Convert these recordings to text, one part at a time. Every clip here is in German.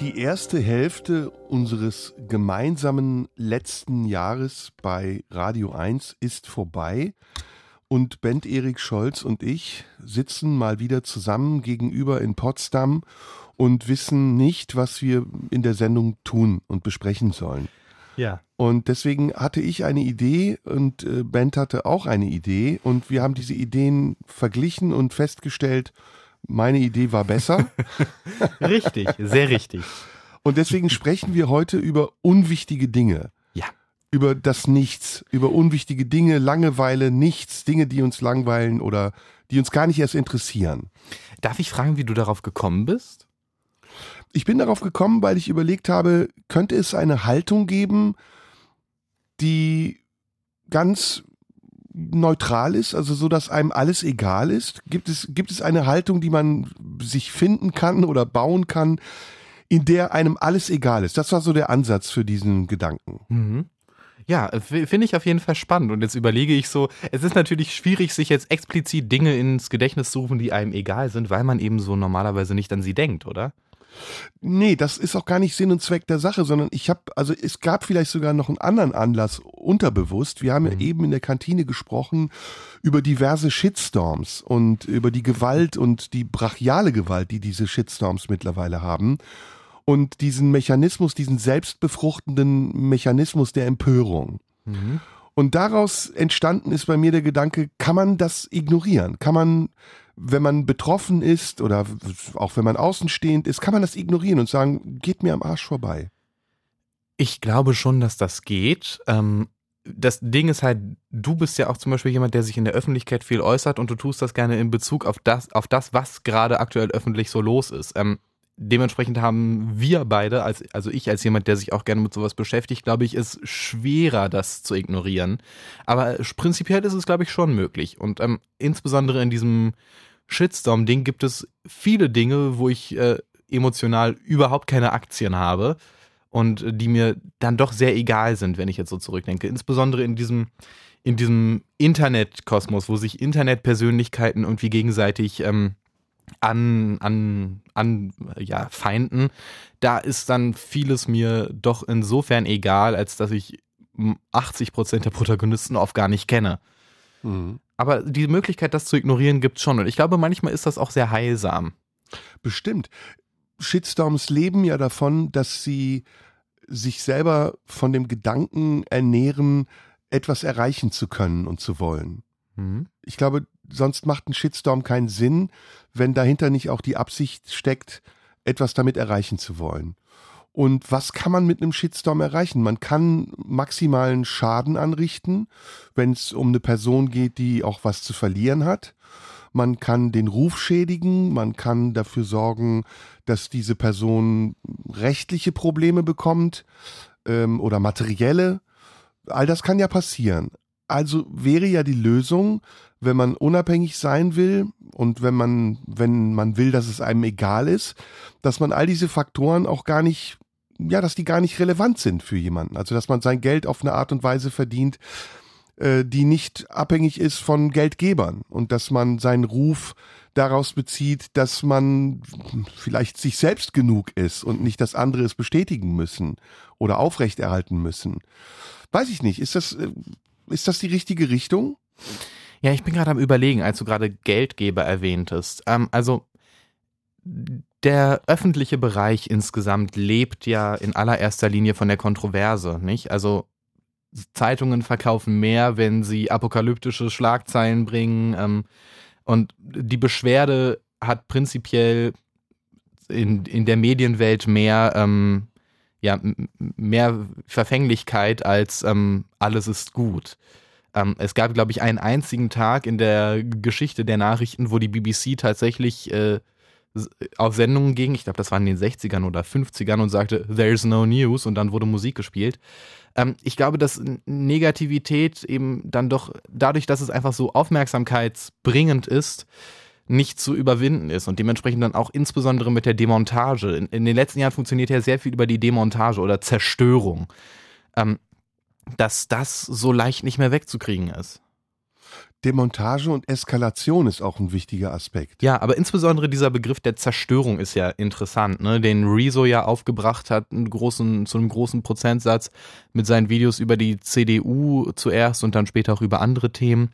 Die erste Hälfte unseres gemeinsamen letzten Jahres bei Radio 1 ist vorbei und Bent Erik Scholz und ich sitzen mal wieder zusammen gegenüber in Potsdam und wissen nicht, was wir in der Sendung tun und besprechen sollen. Ja. Und deswegen hatte ich eine Idee und äh, Bent hatte auch eine Idee und wir haben diese Ideen verglichen und festgestellt, meine Idee war besser. richtig, sehr richtig. Und deswegen sprechen wir heute über unwichtige Dinge. Ja. Über das Nichts, über unwichtige Dinge, Langeweile, nichts, Dinge, die uns langweilen oder die uns gar nicht erst interessieren. Darf ich fragen, wie du darauf gekommen bist? Ich bin darauf gekommen, weil ich überlegt habe, könnte es eine Haltung geben, die ganz neutral ist, also so, dass einem alles egal ist? Gibt es, gibt es eine Haltung, die man sich finden kann oder bauen kann, in der einem alles egal ist? Das war so der Ansatz für diesen Gedanken. Mhm. Ja, finde ich auf jeden Fall spannend. Und jetzt überlege ich so, es ist natürlich schwierig, sich jetzt explizit Dinge ins Gedächtnis zu rufen, die einem egal sind, weil man eben so normalerweise nicht an sie denkt, oder? Nee, das ist auch gar nicht Sinn und Zweck der Sache, sondern ich habe, also es gab vielleicht sogar noch einen anderen Anlass unterbewusst. Wir haben mhm. ja eben in der Kantine gesprochen über diverse Shitstorms und über die Gewalt und die brachiale Gewalt, die diese Shitstorms mittlerweile haben. Und diesen Mechanismus, diesen selbstbefruchtenden Mechanismus der Empörung. Mhm. Und daraus entstanden ist bei mir der Gedanke, kann man das ignorieren? Kann man wenn man betroffen ist oder auch wenn man außenstehend ist, kann man das ignorieren und sagen, geht mir am Arsch vorbei. Ich glaube schon, dass das geht. Ähm, das Ding ist halt, du bist ja auch zum Beispiel jemand, der sich in der Öffentlichkeit viel äußert und du tust das gerne in Bezug auf das, auf das, was gerade aktuell öffentlich so los ist. Ähm, dementsprechend haben wir beide, als, also ich als jemand, der sich auch gerne mit sowas beschäftigt, glaube ich, ist schwerer, das zu ignorieren. Aber prinzipiell ist es, glaube ich, schon möglich. Und ähm, insbesondere in diesem Shitstorm-Ding gibt es viele Dinge, wo ich äh, emotional überhaupt keine Aktien habe und die mir dann doch sehr egal sind, wenn ich jetzt so zurückdenke. Insbesondere in diesem, in diesem Internetkosmos, wo sich Internetpersönlichkeiten irgendwie gegenseitig ähm, an, an, an ja, Feinden, da ist dann vieles mir doch insofern egal, als dass ich 80 Prozent der Protagonisten oft gar nicht kenne. Mhm. Aber die Möglichkeit, das zu ignorieren, gibt es schon. Und ich glaube, manchmal ist das auch sehr heilsam. Bestimmt. Shitstorms leben ja davon, dass sie sich selber von dem Gedanken ernähren, etwas erreichen zu können und zu wollen. Mhm. Ich glaube, sonst macht ein Shitstorm keinen Sinn, wenn dahinter nicht auch die Absicht steckt, etwas damit erreichen zu wollen. Und was kann man mit einem Shitstorm erreichen? Man kann maximalen Schaden anrichten, wenn es um eine Person geht, die auch was zu verlieren hat. Man kann den Ruf schädigen, man kann dafür sorgen, dass diese Person rechtliche Probleme bekommt ähm, oder materielle. All das kann ja passieren. Also wäre ja die Lösung, wenn man unabhängig sein will und wenn man, wenn man will, dass es einem egal ist, dass man all diese Faktoren auch gar nicht ja, dass die gar nicht relevant sind für jemanden. Also, dass man sein Geld auf eine Art und Weise verdient, äh, die nicht abhängig ist von Geldgebern und dass man seinen Ruf daraus bezieht, dass man vielleicht sich selbst genug ist und nicht, dass andere es bestätigen müssen oder aufrechterhalten müssen. Weiß ich nicht. Ist das, äh, ist das die richtige Richtung? Ja, ich bin gerade am Überlegen, als du gerade Geldgeber erwähntest. Ähm, also der öffentliche Bereich insgesamt lebt ja in allererster Linie von der Kontroverse, nicht? Also Zeitungen verkaufen mehr, wenn sie apokalyptische Schlagzeilen bringen. Ähm, und die Beschwerde hat prinzipiell in, in der Medienwelt mehr, ähm, ja, mehr Verfänglichkeit als ähm, alles ist gut. Ähm, es gab, glaube ich, einen einzigen Tag in der Geschichte der Nachrichten, wo die BBC tatsächlich äh, auf Sendungen ging, ich glaube, das war in den 60ern oder 50ern und sagte, there's no news und dann wurde Musik gespielt. Ähm, ich glaube, dass Negativität eben dann doch dadurch, dass es einfach so aufmerksamkeitsbringend ist, nicht zu überwinden ist und dementsprechend dann auch insbesondere mit der Demontage. In, in den letzten Jahren funktioniert ja sehr viel über die Demontage oder Zerstörung, ähm, dass das so leicht nicht mehr wegzukriegen ist. Demontage und Eskalation ist auch ein wichtiger Aspekt. Ja, aber insbesondere dieser Begriff der Zerstörung ist ja interessant, ne? den Rezo ja aufgebracht hat, einen großen, zu einem großen Prozentsatz mit seinen Videos über die CDU zuerst und dann später auch über andere Themen,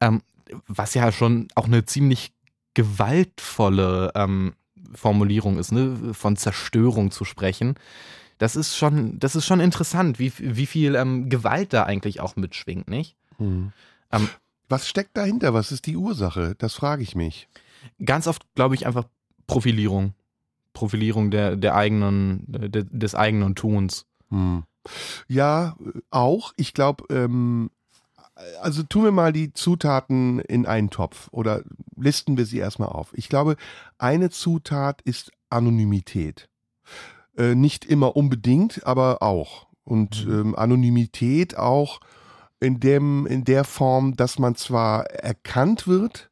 ähm, was ja schon auch eine ziemlich gewaltvolle ähm, Formulierung ist, ne? von Zerstörung zu sprechen. Das ist schon, das ist schon interessant, wie, wie viel ähm, Gewalt da eigentlich auch mitschwingt, nicht? Mhm. Ähm, was steckt dahinter? Was ist die Ursache? Das frage ich mich. Ganz oft glaube ich einfach Profilierung. Profilierung der, der eigenen, der, des eigenen Tuns. Hm. Ja, auch. Ich glaube, ähm, also tun wir mal die Zutaten in einen Topf oder listen wir sie erstmal auf. Ich glaube, eine Zutat ist Anonymität. Äh, nicht immer unbedingt, aber auch. Und mhm. ähm, Anonymität auch in, dem, in der Form, dass man zwar erkannt wird,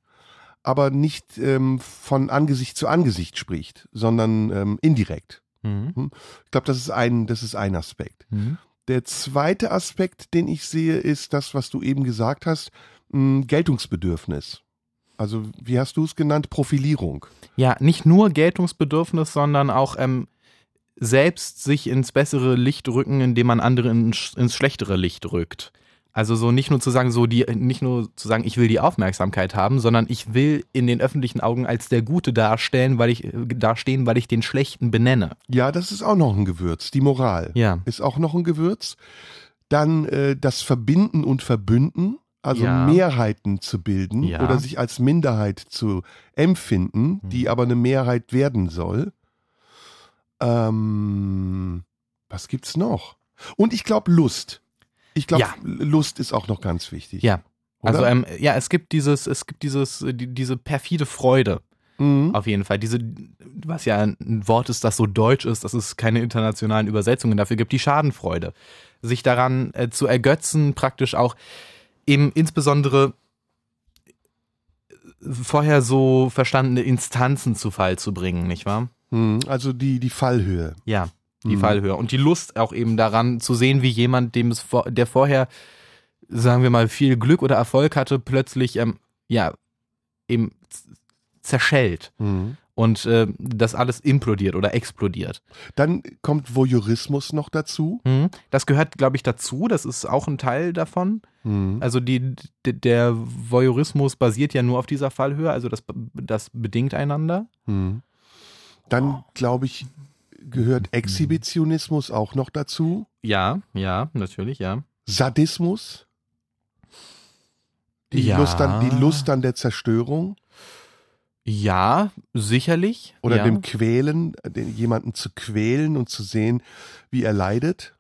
aber nicht ähm, von Angesicht zu Angesicht spricht, sondern ähm, indirekt. Mhm. Hm? Ich glaube, das ist ein, das ist ein Aspekt. Mhm. Der zweite Aspekt, den ich sehe, ist das, was du eben gesagt hast, mh, Geltungsbedürfnis. Also, wie hast du es genannt? Profilierung. Ja, nicht nur Geltungsbedürfnis, sondern auch ähm, selbst sich ins bessere Licht rücken, indem man andere ins, ins schlechtere Licht rückt. Also so nicht nur zu sagen, so die, nicht nur zu sagen, ich will die Aufmerksamkeit haben, sondern ich will in den öffentlichen Augen als der Gute darstellen, weil ich dastehen, weil ich den Schlechten benenne. Ja, das ist auch noch ein Gewürz. Die Moral ja. ist auch noch ein Gewürz. Dann äh, das Verbinden und Verbünden, also ja. Mehrheiten zu bilden ja. oder sich als Minderheit zu empfinden, die hm. aber eine Mehrheit werden soll. Ähm, was gibt's noch? Und ich glaube Lust. Ich glaube, ja. Lust ist auch noch ganz wichtig. Ja. Oder? Also ähm, ja, es gibt dieses, es gibt dieses, die, diese perfide Freude. Mhm. Auf jeden Fall. Diese, was ja ein Wort ist, das so deutsch ist, dass es keine internationalen Übersetzungen dafür gibt, die Schadenfreude. Sich daran äh, zu ergötzen, praktisch auch eben insbesondere vorher so verstandene Instanzen zu Fall zu bringen, nicht wahr? Mhm. Also die, die Fallhöhe. Ja die mhm. Fallhöhe. Und die Lust auch eben daran zu sehen, wie jemand, dem es vor, der vorher, sagen wir mal, viel Glück oder Erfolg hatte, plötzlich, ähm, ja, eben zerschellt. Mhm. Und äh, das alles implodiert oder explodiert. Dann kommt Voyeurismus noch dazu. Mhm. Das gehört, glaube ich, dazu. Das ist auch ein Teil davon. Mhm. Also die, der Voyeurismus basiert ja nur auf dieser Fallhöhe. Also das, das bedingt einander. Mhm. Dann, glaube ich, gehört Exhibitionismus auch noch dazu? Ja, ja, natürlich, ja. Sadismus? Die, ja. Lust, an, die Lust an der Zerstörung? Ja, sicherlich. Oder ja. dem Quälen, den, jemanden zu quälen und zu sehen, wie er leidet?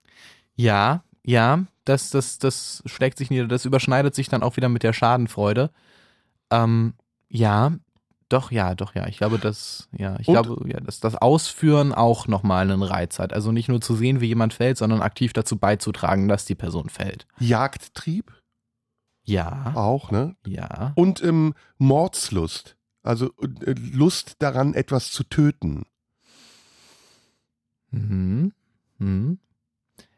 Ja, ja, das, das, das schlägt sich nieder. Das überschneidet sich dann auch wieder mit der Schadenfreude. Ähm, ja, doch, ja, doch, ja. Ich glaube, dass, ja, ich Und? glaube, ja, dass das Ausführen auch nochmal einen Reiz hat. Also nicht nur zu sehen, wie jemand fällt, sondern aktiv dazu beizutragen, dass die Person fällt. Jagdtrieb? Ja. Auch, ne? Ja. Und ähm, Mordslust. Also äh, Lust daran, etwas zu töten. Mhm. mhm.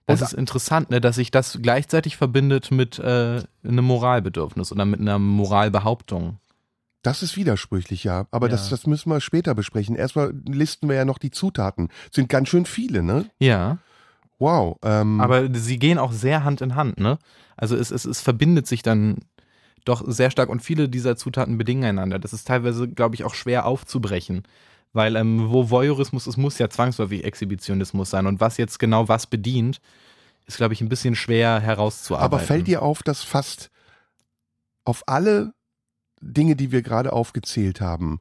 Das Und, ist interessant, ne, dass sich das gleichzeitig verbindet mit äh, einem Moralbedürfnis oder mit einer Moralbehauptung. Das ist widersprüchlich, ja. Aber ja. Das, das müssen wir später besprechen. Erstmal listen wir ja noch die Zutaten. Sind ganz schön viele, ne? Ja. Wow. Ähm. Aber sie gehen auch sehr Hand in Hand, ne? Also es, es, es verbindet sich dann doch sehr stark und viele dieser Zutaten bedingen einander. Das ist teilweise, glaube ich, auch schwer aufzubrechen. Weil ähm, wo Voyeurismus ist, muss ja zwangsläufig Exhibitionismus sein. Und was jetzt genau was bedient, ist, glaube ich, ein bisschen schwer herauszuarbeiten. Aber fällt dir auf, dass fast auf alle Dinge, die wir gerade aufgezählt haben,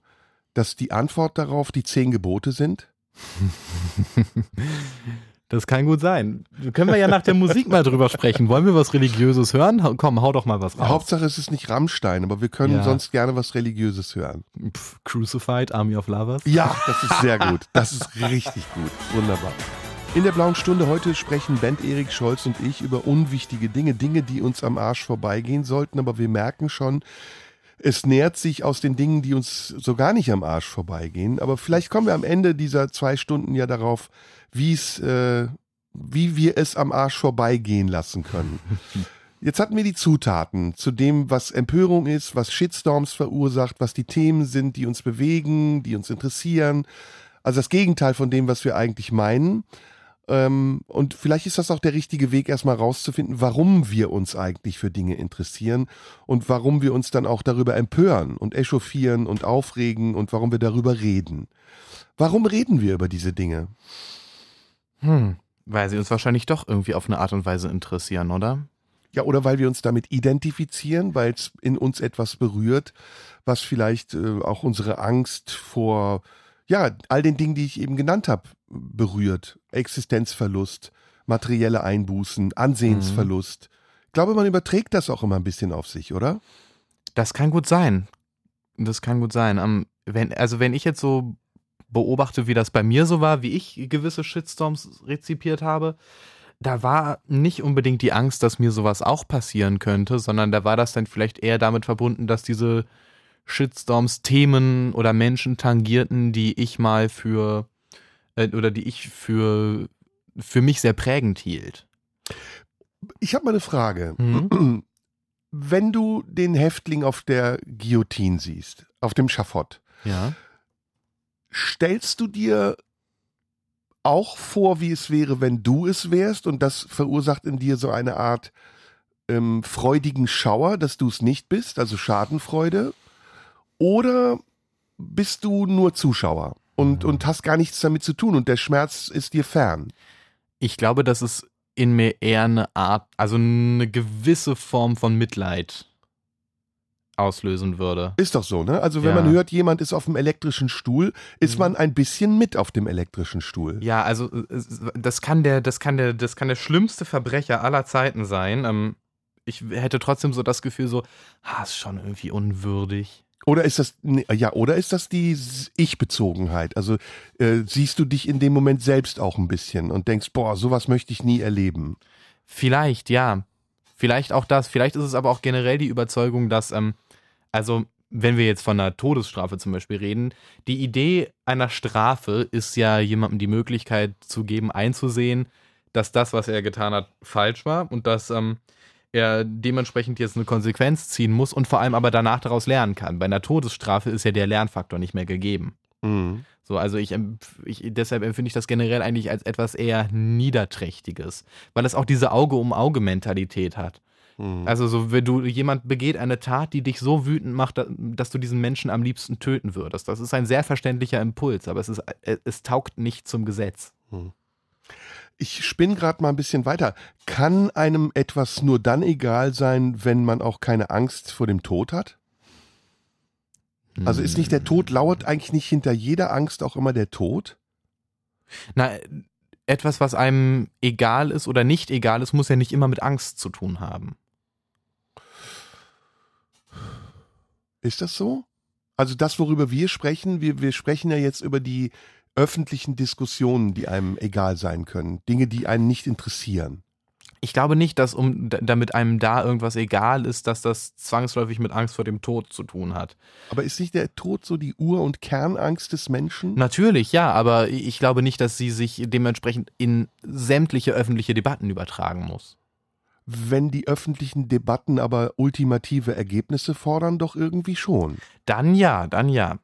dass die Antwort darauf die zehn Gebote sind? Das kann gut sein. Können wir ja nach der Musik mal drüber sprechen. Wollen wir was Religiöses hören? Komm, hau doch mal was raus. Hauptsache es ist nicht Rammstein, aber wir können Ja. sonst gerne was Religiöses hören. Pff, Crucified, Army of Lovers. Ja, das ist sehr gut. Das ist richtig gut. Wunderbar. In der blauen Stunde heute sprechen Bent Erik Scholz und ich über unwichtige Dinge, Dinge, die uns am Arsch vorbeigehen sollten, aber wir merken schon, es nähert sich aus den Dingen, die uns so gar nicht am Arsch vorbeigehen. Aber vielleicht kommen wir am Ende dieser zwei Stunden ja darauf, wie es, äh, wie wir es am Arsch vorbeigehen lassen können. Jetzt hatten wir die Zutaten zu dem, was Empörung ist, was Shitstorms verursacht, was die Themen sind, die uns bewegen, die uns interessieren. Also das Gegenteil von dem, was wir eigentlich meinen. Ähm, und vielleicht ist das auch der richtige Weg, erstmal rauszufinden, warum wir uns eigentlich für Dinge interessieren und warum wir uns dann auch darüber empören und echauffieren und aufregen und warum wir darüber reden. Warum reden wir über diese Dinge? Hm, weil sie uns wahrscheinlich doch irgendwie auf eine Art und Weise interessieren, oder? Ja, oder weil wir uns damit identifizieren, weil es in uns etwas berührt, was vielleicht äh, auch unsere Angst vor, ja, all den Dingen, die ich eben genannt habe, berührt. Existenzverlust, materielle Einbußen, Ansehensverlust. Ich glaube, man überträgt das auch immer ein bisschen auf sich, oder? Das kann gut sein. Das kann gut sein. Am- wenn, also wenn ich jetzt so beobachte, wie das bei mir so war, wie ich gewisse Shitstorms rezipiert habe, da war nicht unbedingt die Angst, dass mir sowas auch passieren könnte, sondern da war das dann vielleicht eher damit verbunden, dass diese Shitstorms Themen oder Menschen tangierten, die ich mal für äh, oder die ich für für mich sehr prägend hielt. Ich habe mal eine Frage. Mhm. Wenn du den Häftling auf der Guillotine siehst, auf dem Schafott, Ja. stellst du dir auch vor, wie es wäre, wenn du es wärst und das verursacht in dir so eine Art ähm, freudigen Schauer, dass du es nicht bist, also Schadenfreude? Oder bist du nur Zuschauer und, Mhm. und hast gar nichts damit zu tun und der Schmerz ist dir fern? Ich glaube, dass es in mir eher eine Art, also eine gewisse Form von Mitleid auslösen würde. Ist doch so, ne? Also wenn Ja. man hört, jemand ist auf dem elektrischen Stuhl, ist Mhm. man ein bisschen mit auf dem elektrischen Stuhl. Ja, also äh, es- das kann der, das kann der, das kann der schlimmste Verbrecher aller Zeiten sein. Ähm, ich hätte trotzdem so das Gefühl, so, ah, ist schon irgendwie unwürdig. Oder ist das ja, oder ist das die Ich-Bezogenheit? Also äh, siehst du dich in dem Moment selbst auch ein bisschen und denkst, boah, sowas möchte ich nie erleben. Vielleicht, ja. Vielleicht auch das. Vielleicht ist es aber auch generell die Überzeugung, dass, ähm, also wenn wir jetzt von einer Todesstrafe zum Beispiel reden, die Idee einer Strafe ist ja jemandem die Möglichkeit zu geben, einzusehen, dass das, was er getan hat, falsch war und dass ähm, er dementsprechend jetzt eine Konsequenz ziehen muss und vor allem aber danach daraus lernen kann. Bei einer Todesstrafe ist ja der Lernfaktor nicht mehr gegeben. Mhm. So, also ich, ich deshalb empfinde ich das generell eigentlich als etwas eher Niederträchtiges, weil es auch diese Auge-um-Auge-Mentalität hat. Mhm. Also so, wenn du jemand begeht eine Tat, die dich so wütend macht, da- dass du diesen Menschen am liebsten töten würdest. Das ist ein sehr verständlicher Impuls, aber es ist es taugt nicht zum Gesetz. Ich spinne gerade mal ein bisschen weiter. Kann einem etwas nur dann egal sein, wenn man auch keine Angst vor dem Tod hat? Also ist nicht der Tod, lauert eigentlich nicht hinter jeder Angst auch immer der Tod? Na, etwas, was einem egal ist oder nicht egal ist, muss ja nicht immer mit Angst zu tun haben. Ist das so? Also das, worüber wir sprechen, wir, wir sprechen ja jetzt über die öffentlichen Diskussionen, die einem egal sein können. Dinge, die einen nicht interessieren. Ich glaube nicht, dass um damit einem da irgendwas egal ist, dass das zwangsläufig mit Angst vor dem Tod zu tun hat. Aber ist nicht der Tod so die Ur- und Kernangst des Menschen? Natürlich, ja, aber ich glaube nicht, dass sie sich dementsprechend in sämtliche öffentliche Debatten übertragen muss. Wenn die öffentlichen Debatten aber ultimative Ergebnisse fordern, doch irgendwie schon. Dann ja, dann ja.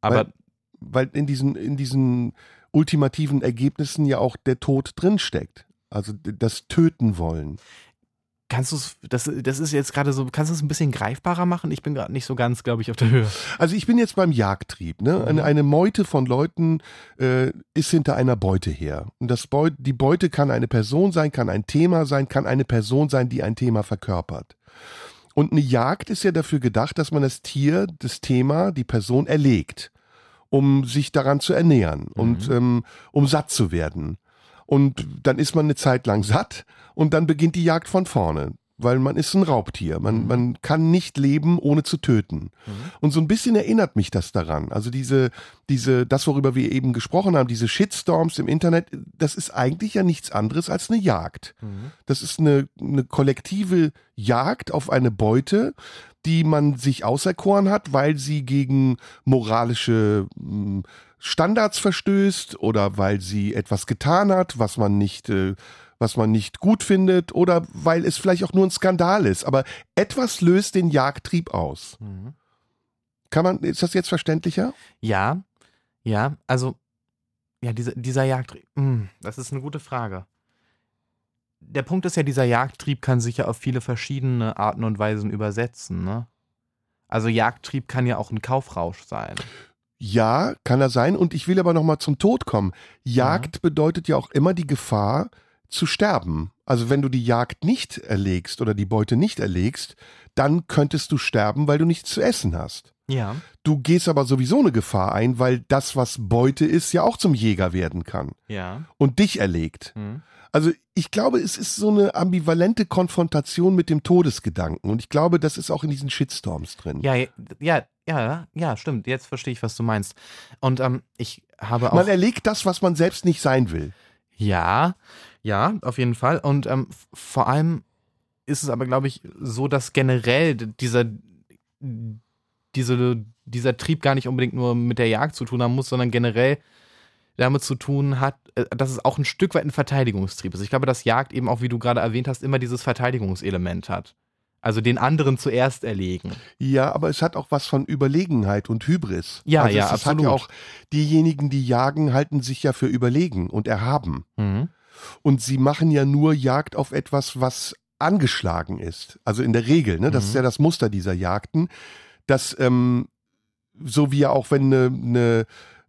Aber Weil in diesen, in diesen ultimativen Ergebnissen ja auch der Tod drinsteckt. Also das Töten wollen. kannst du es, das, das ist jetzt gerade so, kannst du es ein bisschen greifbarer machen? Ich bin gerade nicht so ganz, glaube ich, auf der Höhe. Also ich bin jetzt beim Jagdtrieb. Ne? Eine, Mhm. eine Meute von Leuten äh, ist hinter einer Beute her. Und das Beut, die Beute kann eine Person sein, kann ein Thema sein, kann eine Person sein, die ein Thema verkörpert. Und eine Jagd ist ja dafür gedacht, dass man das Tier, das Thema, die Person erlegt, um sich daran zu ernähren und ähm, um satt zu werden. Und dann ist man eine Zeit lang satt und dann beginnt die Jagd von vorne weil man ist ein Raubtier. Man, mhm. man kann nicht leben, ohne zu töten. Mhm. Und so ein bisschen erinnert mich das daran. Also diese, diese, das, worüber wir eben gesprochen haben, diese Shitstorms im Internet, das ist eigentlich ja nichts anderes als eine Jagd. Mhm. Das ist eine, eine kollektive Jagd auf eine Beute, die man sich auserkoren hat, weil sie gegen moralische hm, Standards verstößt oder weil sie etwas getan hat, was man nicht äh, was man nicht gut findet oder weil es vielleicht auch nur ein Skandal ist. Aber etwas löst den Jagdtrieb aus. Mhm. Kann man, ist das jetzt verständlicher? Ja, ja, also, ja, dieser, dieser Jagdtrieb, hm, das ist eine gute Frage. Der Punkt ist ja, dieser Jagdtrieb kann sich ja auf viele verschiedene Arten und Weisen übersetzen, ne? Also Jagdtrieb kann ja auch ein Kaufrausch sein. Ja, kann er sein. Und ich will aber nochmal zum Tod kommen. Jagd ja. bedeutet ja auch immer die Gefahr, zu sterben. Also wenn du die Jagd nicht erlegst oder die Beute nicht erlegst, dann könntest du sterben, weil du nichts zu essen hast. Ja. Du gehst aber sowieso eine Gefahr ein, weil das, was Beute ist, ja auch zum Jäger werden kann. Ja. Und dich erlegt. Mhm. Also ich glaube, es ist so eine ambivalente Konfrontation mit dem Todesgedanken. Und ich glaube, das ist auch in diesen Shitstorms drin. Ja, ja, ja, ja, stimmt. Jetzt verstehe ich, was du meinst. Und ähm, ich habe auch. Man erlegt das, was man selbst nicht sein will. Ja, ja, auf jeden Fall. Und ähm, vor allem ist es aber, glaube ich, so, dass generell dieser, diese, dieser Trieb gar nicht unbedingt nur mit der Jagd zu tun haben muss, sondern generell damit zu tun hat, äh, dass es auch ein Stück weit ein Verteidigungstrieb ist. Ich glaube, dass Jagd eben auch, wie du gerade erwähnt hast, immer dieses Verteidigungselement hat. Also den anderen zuerst erlegen. Ja, aber es hat auch was von Überlegenheit und Hybris. Ja, also ja, es absolut. Hat ja auch diejenigen, die jagen, halten sich ja für überlegen und erhaben. Mhm. Und sie machen ja nur Jagd auf etwas, was angeschlagen ist. Also in der Regel, ne? Das mhm. ist ja das Muster dieser Jagden. Dass, ähm, so wie ja auch wenn eine, eine,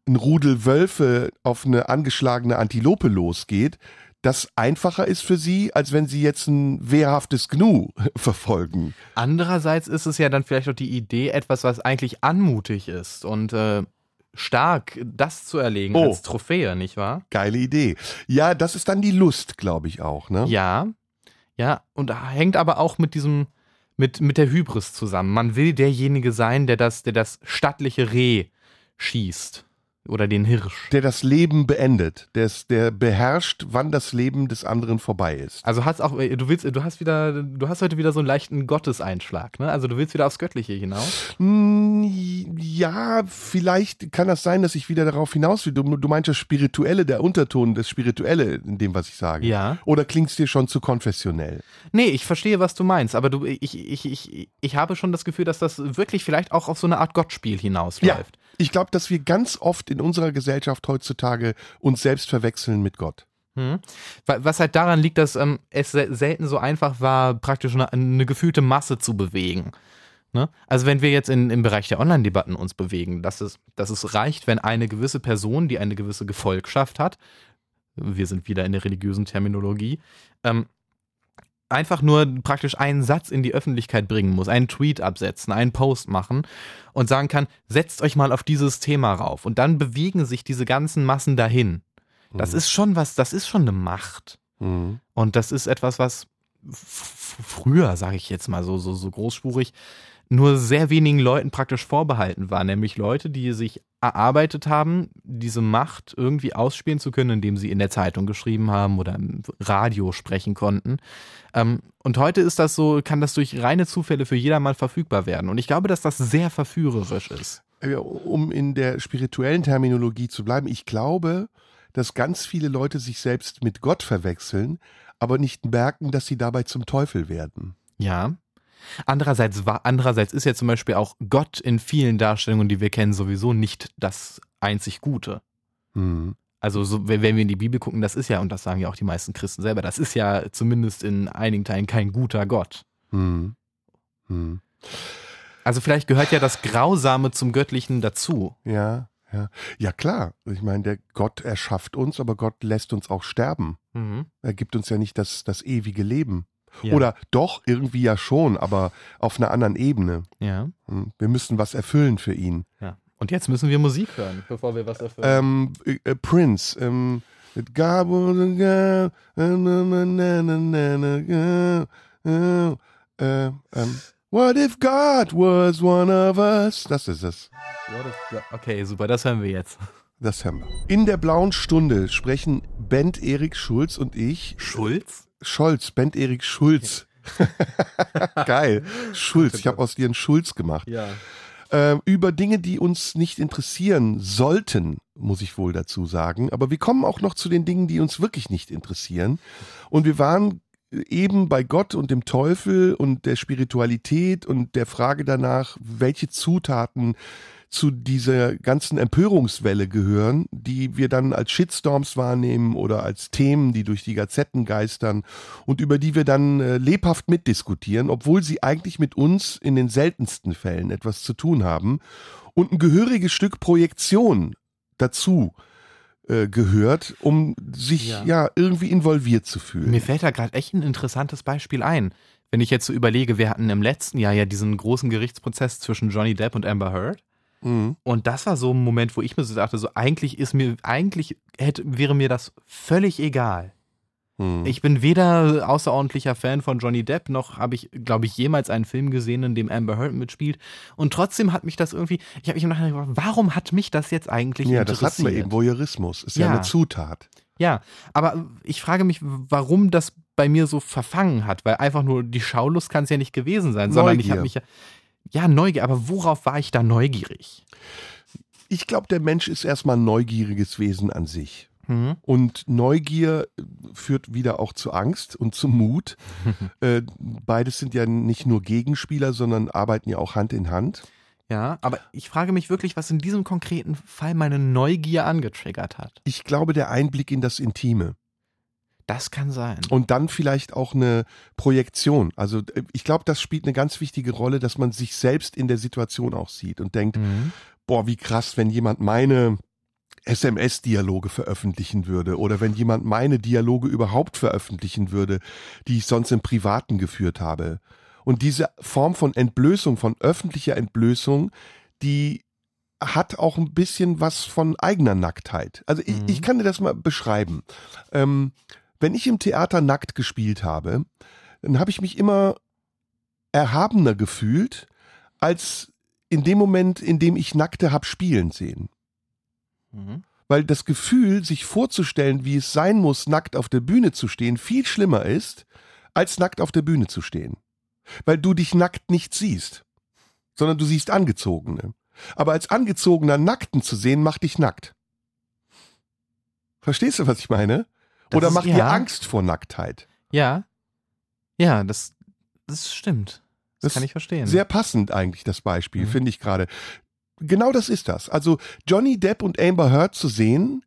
ein Rudel Wölfe auf eine angeschlagene Antilope losgeht, das einfacher ist für sie, als wenn sie jetzt ein wehrhaftes Gnu verfolgen. Andererseits ist es ja dann vielleicht auch die Idee, etwas, was eigentlich anmutig ist und äh, stark, das zu erlegen oh. als Trophäe, nicht wahr? Geile Idee. Ja, das ist dann die Lust, glaube ich auch, ne? Ja, ja, und hängt aber auch mit diesem, mit, mit der Hybris zusammen. Man will derjenige sein, der das, der das stattliche Reh schießt oder den Hirsch. Der das Leben beendet, der, der beherrscht, wann das Leben des anderen vorbei ist. Also hast auch, äh, du willst, du hast wieder, du hast heute wieder so einen leichten Gotteseinschlag, ne? Also du willst wieder aufs Göttliche hinaus? Hm, ja, vielleicht kann das sein, dass ich wieder darauf hinaus will. Du, du meinst das Spirituelle, der Unterton, das Spirituelle in dem, was ich sage. Ja. Oder klingt es dir schon zu konfessionell? Nee, ich verstehe, was du meinst, aber du, ich, ich, ich, ich habe schon das Gefühl, dass das wirklich vielleicht auch auf so eine Art Gottspiel hinausläuft. Ja. Ich glaube, dass wir ganz oft in unserer Gesellschaft heutzutage uns selbst verwechseln mit Gott. Hm. Was halt daran liegt, dass ähm, es selten so einfach war, praktisch eine, eine gefühlte Masse zu bewegen. Ne? Also wenn wir jetzt in, im Bereich der Online-Debatten uns bewegen, dass es, dass es reicht, wenn eine gewisse Person, die eine gewisse Gefolgschaft hat, wir sind wieder in der religiösen Terminologie, ähm, einfach nur praktisch einen Satz in die Öffentlichkeit bringen muss, einen Tweet absetzen, einen Post machen und sagen kann, setzt euch mal auf dieses Thema rauf. Und dann bewegen sich diese ganzen Massen dahin. Das mhm. ist schon was, das ist schon eine Macht. Mhm. Und das ist etwas, was früher, sage ich jetzt mal so, so, so großspurig, nur sehr wenigen Leuten praktisch vorbehalten war, nämlich Leute, die sich erarbeitet haben, diese Macht irgendwie ausspielen zu können, indem sie in der Zeitung geschrieben haben oder im Radio sprechen konnten. Ähm, und heute ist das so, kann das durch reine Zufälle für jedermann verfügbar werden. Und ich glaube, dass das sehr verführerisch ist. Um in der spirituellen Terminologie zu bleiben, ich glaube, dass ganz viele Leute sich selbst mit Gott verwechseln, aber nicht merken, dass sie dabei zum Teufel werden. Ja. Andererseits, andererseits ist ja zum Beispiel auch Gott in vielen Darstellungen, die wir kennen, sowieso nicht das einzig Gute. Mhm. Also so, wenn wir in die Bibel gucken, das ist ja, und das sagen ja auch die meisten Christen selber, das ist ja zumindest in einigen Teilen kein guter Gott. Mhm. Mhm. Also vielleicht gehört ja das Grausame zum Göttlichen dazu. Ja, ja. Ja, klar. Ich meine, der Gott erschafft uns, aber Gott lässt uns auch sterben. Mhm. Er gibt uns ja nicht das, das ewige Leben. Ja. Oder doch, irgendwie ja schon, aber auf einer anderen Ebene. Ja. Hm, wir müssen was erfüllen für ihn. Ja. Und jetzt müssen wir Musik hören, bevor wir was erfüllen. Ähm, äh, Prince, ähm, äh, ähm, What if God was one of us? Das ist es. Okay, super, das hören wir jetzt. Das haben wir. In der blauen Stunde sprechen Bent Erik Schulz und ich. Schulz? Scholz, Bent Erik Schulz. Geil. Schulz. Ich habe aus dir einen Schulz gemacht. Ja. Ähm, über Dinge, die uns nicht interessieren sollten, muss ich wohl dazu sagen. Aber wir kommen auch noch zu den Dingen, die uns wirklich nicht interessieren. Und wir waren eben bei Gott und dem Teufel und der Spiritualität und der Frage danach, welche Zutaten zu dieser ganzen Empörungswelle gehören, die wir dann als Shitstorms wahrnehmen oder als Themen, die durch die Gazetten geistern und über die wir dann äh, lebhaft mitdiskutieren, obwohl sie eigentlich mit uns in den seltensten Fällen etwas zu tun haben und ein gehöriges Stück Projektion dazu äh, gehört, um sich ja. Ja. irgendwie involviert zu fühlen. Mir fällt da gerade echt ein interessantes Beispiel ein. Wenn ich jetzt so überlege, wir hatten im letzten Jahr ja diesen großen Gerichtsprozess zwischen Johnny Depp und Amber Heard. Mhm. Und das war so ein Moment, wo ich mir so dachte, so eigentlich ist mir, eigentlich hätte, wäre mir das völlig egal. Mhm. Ich bin weder außerordentlicher Fan von Johnny Depp, noch habe ich, glaube ich, jemals einen Film gesehen, in dem Amber Heard mitspielt. Und trotzdem hat mich das irgendwie, ich habe mich im Nachhinein gefragt, warum hat mich das jetzt eigentlich ja, das interessiert? hatten wir eben. Voyeurismus ist ja, Ja. eine Zutat. Ja, aber ich frage mich, warum das bei mir so verfangen hat, weil einfach nur die Schaulust kann es ja nicht gewesen sein, sondern ich Neugier. habe mich ja, ja, Neugier, aber worauf war ich da neugierig? Ich glaube, der Mensch ist erstmal ein neugieriges Wesen an sich. Mhm. Und Neugier führt wieder auch zu Angst und zu Mut. äh, beides sind ja nicht nur Gegenspieler, sondern arbeiten ja auch Hand in Hand. Ja, aber ich frage mich wirklich, was in diesem konkreten Fall meine Neugier angetriggert hat. Ich glaube, der Einblick in das Intime Das kann sein. und dann vielleicht auch eine Projektion. Also äh, ich glaube, das spielt eine ganz wichtige Rolle, dass man sich selbst in der Situation auch sieht und denkt, Mhm. boah, wie krass, wenn jemand meine SMS-Dialoge veröffentlichen würde oder wenn jemand meine Dialoge überhaupt veröffentlichen würde, die ich sonst im Privaten geführt habe. Und diese Form von Entblößung, von öffentlicher Entblößung, die hat auch ein bisschen was von eigener Nacktheit. Also ich, Mhm. ich kann dir das mal beschreiben. Ähm, wenn ich im Theater nackt gespielt habe, dann habe ich mich immer erhabener gefühlt, als in dem Moment, in dem ich Nackte hab spielen sehen. Mhm. Weil das Gefühl, sich vorzustellen, wie es sein muss, nackt auf der Bühne zu stehen, viel schlimmer ist, als nackt auf der Bühne zu stehen. Weil du dich nackt nicht siehst, sondern du siehst Angezogene. Aber als Angezogener Nackten zu sehen, macht dich nackt. Verstehst du, was ich meine? Das Oder ist- macht dir ja. Angst vor Nacktheit? Ja. Ja, das, das stimmt. Das, Das kann ich verstehen. Sehr passend eigentlich das Beispiel, Mhm. finde ich gerade. Genau das ist das. Also Johnny Depp und Amber Heard zu sehen,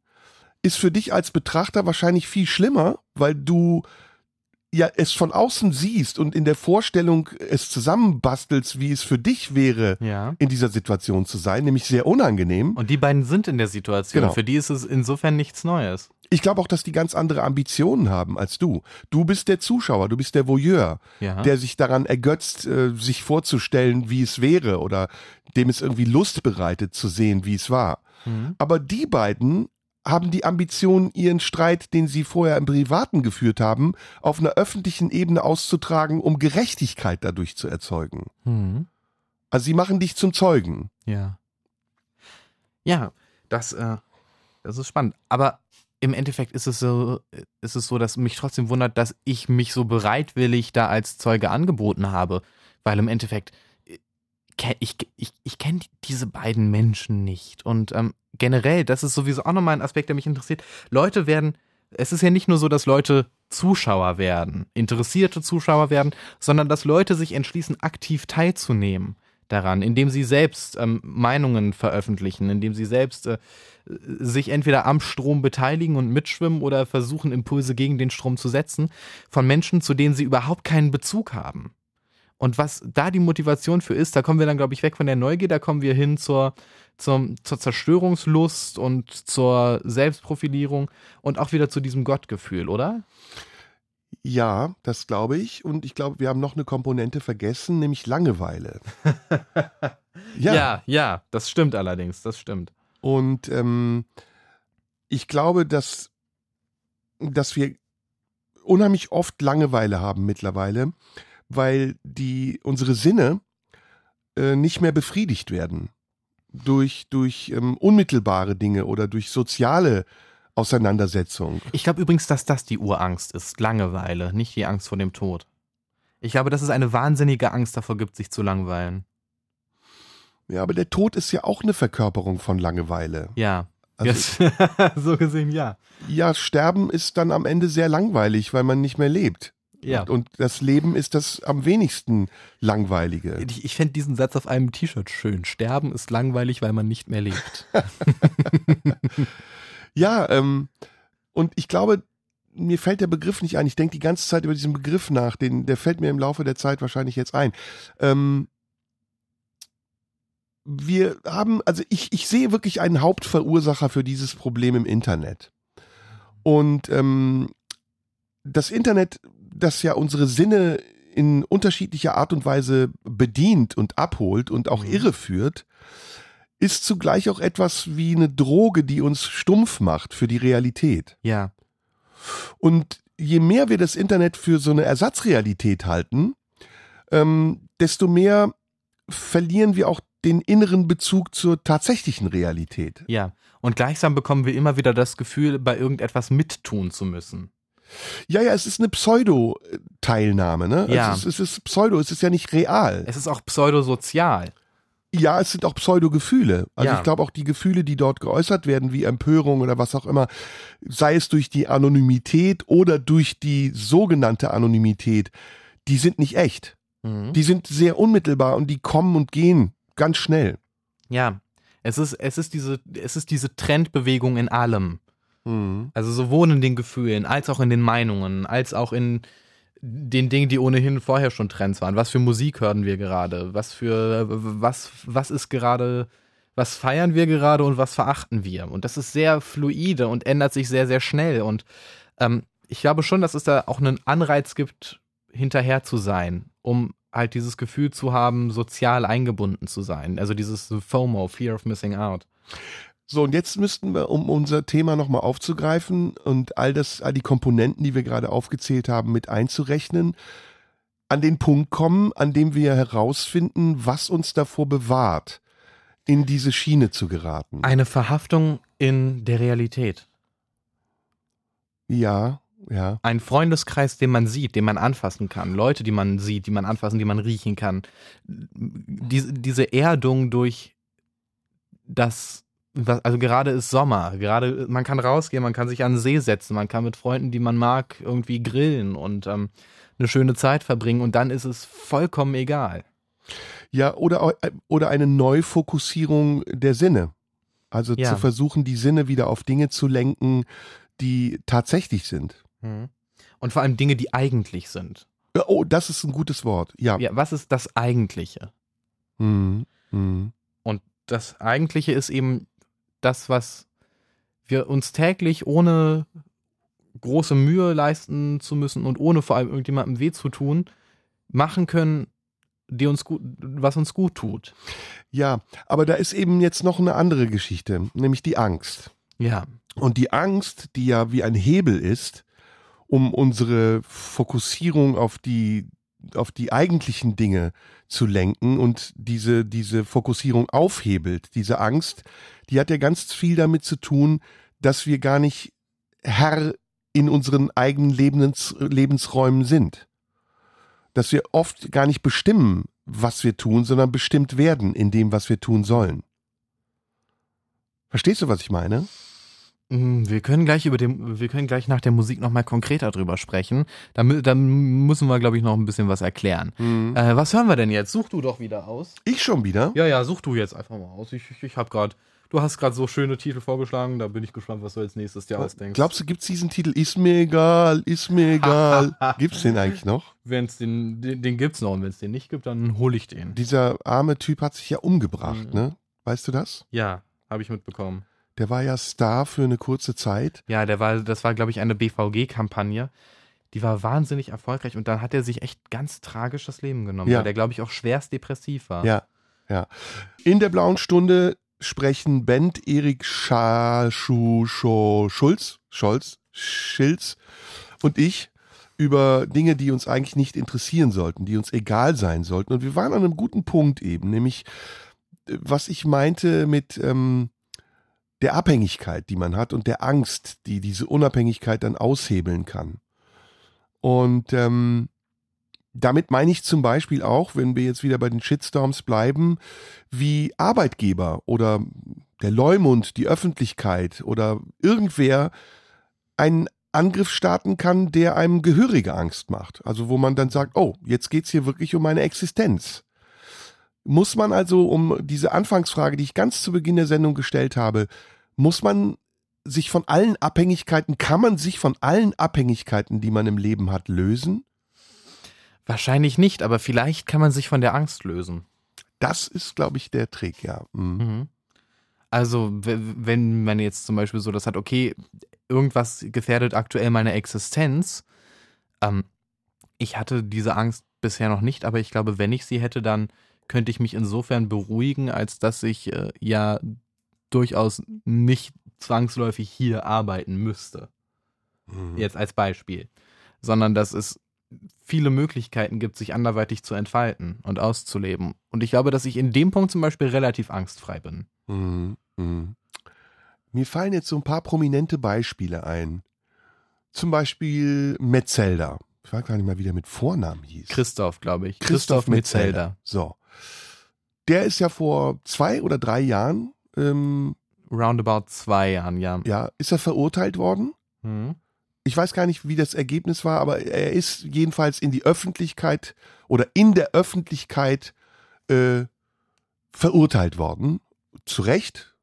ist für dich als Betrachter wahrscheinlich viel schlimmer, weil du ja es von außen siehst und in der Vorstellung es zusammenbastelst, wie es für dich wäre, ja. in dieser Situation zu sein, nämlich sehr unangenehm. Und die beiden sind in der Situation. Genau. Für die ist es insofern nichts Neues. Ich glaube auch, dass die ganz andere Ambitionen haben als du. Du bist der Zuschauer, du bist der Voyeur. Ja. der sich daran ergötzt, äh, sich vorzustellen, wie es wäre oder dem es irgendwie Lust bereitet zu sehen, wie es war. Mhm. Aber die beiden haben die Ambition, ihren Streit, den sie vorher im Privaten geführt haben, auf einer öffentlichen Ebene auszutragen, um Gerechtigkeit dadurch zu erzeugen. Mhm. Also sie machen dich zum Zeugen. Ja. Ja, das, äh, das ist spannend. Aber im Endeffekt ist es so, ist es so, dass mich trotzdem wundert, dass ich mich so bereitwillig da als Zeuge angeboten habe. Weil im Endeffekt, äh, ich, ich, ich kenne diese beiden Menschen nicht. Und ähm, generell, das ist sowieso auch nochmal ein Aspekt, der mich interessiert. Leute werden, es ist ja nicht nur so, dass Leute Zuschauer werden, interessierte Zuschauer werden, sondern dass Leute sich entschließen, aktiv teilzunehmen daran, indem sie selbst ähm, Meinungen veröffentlichen, indem sie selbst äh, sich entweder am Strom beteiligen und mitschwimmen oder versuchen, Impulse gegen den Strom zu setzen, von Menschen, zu denen sie überhaupt keinen Bezug haben. Und was da die Motivation für ist, da kommen wir dann, glaube ich, weg von der Neugier, da kommen wir hin zur, zum, zur Zerstörungslust und zur Selbstprofilierung und auch wieder zu diesem Gottgefühl, oder? Ja, das glaube ich. Und ich glaube, wir haben noch eine Komponente vergessen, nämlich Langeweile. ja, ja, das stimmt allerdings, das stimmt. Und ähm, ich glaube, dass dass wir unheimlich oft Langeweile haben mittlerweile, weil die unsere Sinne äh, nicht mehr befriedigt werden durch durch ähm, unmittelbare Dinge oder durch soziale Auseinandersetzung. Ich glaube übrigens, dass das die Urangst ist, Langeweile, nicht die Angst vor dem Tod. Ich glaube, dass es eine wahnsinnige Angst davor gibt, sich zu langweilen. Ja, aber der Tod ist ja auch eine Verkörperung von Langeweile. Ja. Also, so gesehen, ja. ja, Sterben ist dann am Ende sehr langweilig, weil man nicht mehr lebt. Ja. Und, und das Leben ist das am wenigsten langweilige. Ich, ich fände diesen Satz auf einem T-Shirt schön. Sterben ist langweilig, weil man nicht mehr lebt. Ja, ähm, und ich glaube, mir fällt der Begriff nicht ein. Ich denke die ganze Zeit über diesen Begriff nach. Den, der fällt mir im Laufe der Zeit wahrscheinlich jetzt ein. Ähm, wir haben, also ich, ich sehe wirklich einen Hauptverursacher für dieses Problem im Internet. Und ähm, das Internet, das ja unsere Sinne in unterschiedlicher Art und Weise bedient und abholt und auch Mhm. irreführt, ist zugleich auch etwas wie eine Droge, die uns stumpf macht für die Realität. Ja. Und je mehr wir das Internet für so eine Ersatzrealität halten, ähm, desto mehr verlieren wir auch den inneren Bezug zur tatsächlichen Realität. Ja. Und gleichsam bekommen wir immer wieder das Gefühl, bei irgendetwas mittun zu müssen. Ja, ja, es ist eine Pseudo-Teilnahme, ne? Ja. Es, ist, es ist Pseudo, es ist ja nicht real. Es ist auch pseudosozial. Ja, es sind auch Pseudo-Gefühle. Also Ja. ich glaube auch die Gefühle, die dort geäußert werden, wie Empörung oder was auch immer, sei es durch die Anonymität oder durch die sogenannte Anonymität, die sind nicht echt. Mhm. Die sind sehr unmittelbar und die kommen und gehen ganz schnell. Ja. Es ist, es ist diese, es ist diese Trendbewegung in allem. Mhm. Also sowohl in den Gefühlen, als auch in den Meinungen, als auch in den Dingen, die ohnehin vorher schon Trends waren. Was für Musik hören wir gerade? Was für, was, was ist gerade, was feiern wir gerade und was verachten wir? Und das ist sehr fluide und ändert sich sehr, sehr schnell. Und ähm, ich glaube schon, dass es da auch einen Anreiz gibt, hinterher zu sein, um halt dieses Gefühl zu haben, sozial eingebunden zu sein. Also dieses FOMO, Fear of Missing Out. So, und jetzt müssten wir, um unser Thema nochmal aufzugreifen und all das, all die Komponenten, die wir gerade aufgezählt haben, mit einzurechnen, an den Punkt kommen, an dem wir herausfinden, was uns davor bewahrt, in diese Schiene zu geraten. Eine Verhaftung in der Realität. Ja, ja. Ein Freundeskreis, den man sieht, den man anfassen kann. Leute, die man sieht, die man anfassen, die man riechen kann. Diese, diese Erdung durch das, also gerade ist Sommer, gerade, man kann rausgehen, man kann sich an den See setzen, man kann mit Freunden, die man mag, irgendwie grillen und ähm, eine schöne Zeit verbringen und dann ist es vollkommen egal. Ja, oder, au- oder eine Neufokussierung der Sinne. Also Ja. zu versuchen, die Sinne wieder auf Dinge zu lenken, die tatsächlich sind. Und vor allem Dinge, die eigentlich sind. Oh, das ist ein gutes Wort. Ja. Ja, was ist das Eigentliche? Mhm. Mhm. Und das Eigentliche ist eben das, was wir uns täglich ohne große Mühe leisten zu müssen und ohne vor allem irgendjemandem weh zu tun, machen können, die uns gut, was uns gut tut. Ja, aber da ist eben jetzt noch eine andere Geschichte, nämlich die Angst. Ja. Und die Angst, die ja wie ein Hebel ist, um unsere Fokussierung auf die, auf die eigentlichen Dinge zu lenken und diese, diese Fokussierung aufhebelt, diese Angst, die hat ja ganz viel damit zu tun, dass wir gar nicht Herr in unseren eigenen Lebens, Lebensräumen sind. Dass wir oft gar nicht bestimmen, was wir tun, sondern bestimmt werden in dem, was wir tun sollen. Verstehst du, was ich meine? Mm, Wir können gleich über dem, wir können gleich nach der Musik nochmal konkreter drüber sprechen. Da, mü- da müssen wir, glaube ich, noch ein bisschen was erklären. Äh, was hören wir denn jetzt? Such du doch wieder aus. Ich schon wieder? Ja, ja, such du jetzt einfach mal aus. Ich, ich, ich habe gerade, du hast gerade so schöne Titel vorgeschlagen. Da bin ich gespannt, was du als nächstes dir ausdenkst. Glaubst du, gibt's diesen Titel? Ist mir egal, ist mir egal. gibt's den eigentlich noch? Wenn es den, den, den gibt's noch und wenn es den nicht gibt, dann hole ich den. Dieser arme Typ hat sich ja umgebracht, Mhm. ne? Weißt du das? Ja, habe ich mitbekommen. Der war ja Star für eine kurze Zeit. Ja, der war, das war, glaube ich, eine BVG-Kampagne. Die war wahnsinnig erfolgreich und dann hat er sich echt ganz tragisch das Leben genommen, Ja. weil der, glaube ich, auch schwerst depressiv war. Ja, ja. In der blauen Stunde sprechen Bent Erik Scha Schu Scho Schulz, Scholz, Schilz und ich über Dinge, die uns eigentlich nicht interessieren sollten, die uns egal sein sollten. Und wir waren an einem guten Punkt eben, nämlich was ich meinte mit ähm, der Abhängigkeit, die man hat und der Angst, die diese Unabhängigkeit dann aushebeln kann. Und ähm, damit meine ich zum Beispiel auch, wenn wir jetzt wieder bei den Shitstorms bleiben, wie Arbeitgeber oder der Leumund, die Öffentlichkeit oder irgendwer einen Angriff starten kann, der einem gehörige Angst macht. Also wo man dann sagt, oh, jetzt geht's hier wirklich um meine Existenz. Muss man also, um diese Anfangsfrage, die ich ganz zu Beginn der Sendung gestellt habe, muss man sich von allen Abhängigkeiten, kann man sich von allen Abhängigkeiten, die man im Leben hat, lösen? Wahrscheinlich nicht, aber vielleicht kann man sich von der Angst lösen. Das ist, glaube ich, der Trick, ja. Mhm. Mhm. Also, wenn man jetzt zum Beispiel so das hat, okay, irgendwas gefährdet aktuell meine Existenz. Ähm, ich hatte diese Angst bisher noch nicht, aber ich glaube, wenn ich sie hätte, dann könnte ich mich insofern beruhigen, als dass ich äh, ja durchaus nicht zwangsläufig hier arbeiten müsste. Mhm. Jetzt als Beispiel. Sondern dass es viele Möglichkeiten gibt, sich anderweitig zu entfalten und auszuleben. Und ich glaube, dass ich in dem Punkt zum Beispiel relativ angstfrei bin. Mhm. Mhm. Mir fallen jetzt so ein paar prominente Beispiele ein. Zum Beispiel Metzelder. Ich weiß gar nicht mal, wie der mit Vornamen hieß. Christoph, glaube ich. Christoph, Christoph Metzelder. So. Der ist ja vor zwei oder drei Jahren. Ähm, Roundabout zwei Jahren, ja. Ja, ist er verurteilt worden? Mhm. Ich weiß gar nicht, wie das Ergebnis war, aber er ist jedenfalls in die Öffentlichkeit oder in der Öffentlichkeit äh, verurteilt worden. Zu Recht,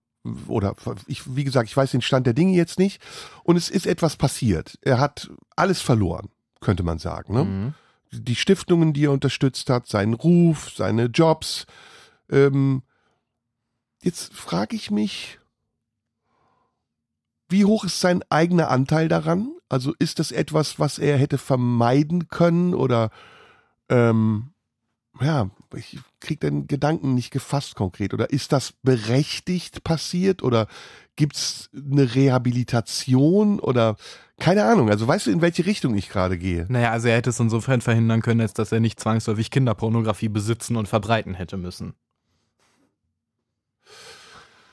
oder ich, wie gesagt, ich weiß den Stand der Dinge jetzt nicht. Und es ist etwas passiert. Er hat alles verloren, könnte man sagen. Ne? Mhm. Die Stiftungen, die er unterstützt hat, seinen Ruf, seine Jobs. Ähm, jetzt frage ich mich, wie hoch ist sein eigener Anteil daran? Also ist das etwas, was er hätte vermeiden können oder ähm, ja, ich kriege den Gedanken nicht gefasst konkret. Oder ist das berechtigt passiert oder gibt es eine Rehabilitation oder keine Ahnung. Also weißt du, in welche Richtung ich gerade gehe? Naja, also er hätte es insofern verhindern können, als dass er nicht zwangsläufig Kinderpornografie besitzen und verbreiten hätte müssen.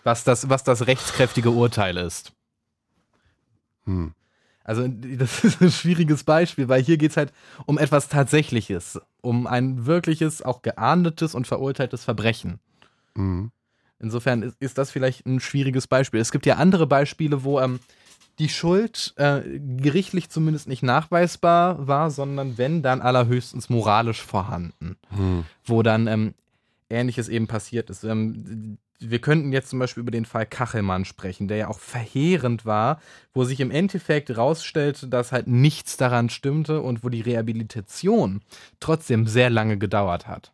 Was das, was das rechtskräftige Urteil ist. Hm. Also das ist ein schwieriges Beispiel, weil hier geht es halt um etwas Tatsächliches, um ein wirkliches, auch geahndetes und verurteiltes Verbrechen. Mhm. Insofern ist, ist, das vielleicht ein schwieriges Beispiel. Es gibt ja andere Beispiele, wo ähm, die Schuld äh, gerichtlich zumindest nicht nachweisbar war, sondern wenn, dann allerhöchstens moralisch vorhanden. Mhm. Wo dann ähm, Ähnliches eben passiert ist. Ähm, wir könnten jetzt zum Beispiel über den Fall Kachelmann sprechen, der ja auch verheerend war, wo sich im Endeffekt rausstellte, dass halt nichts daran stimmte und wo die Rehabilitation trotzdem sehr lange gedauert hat.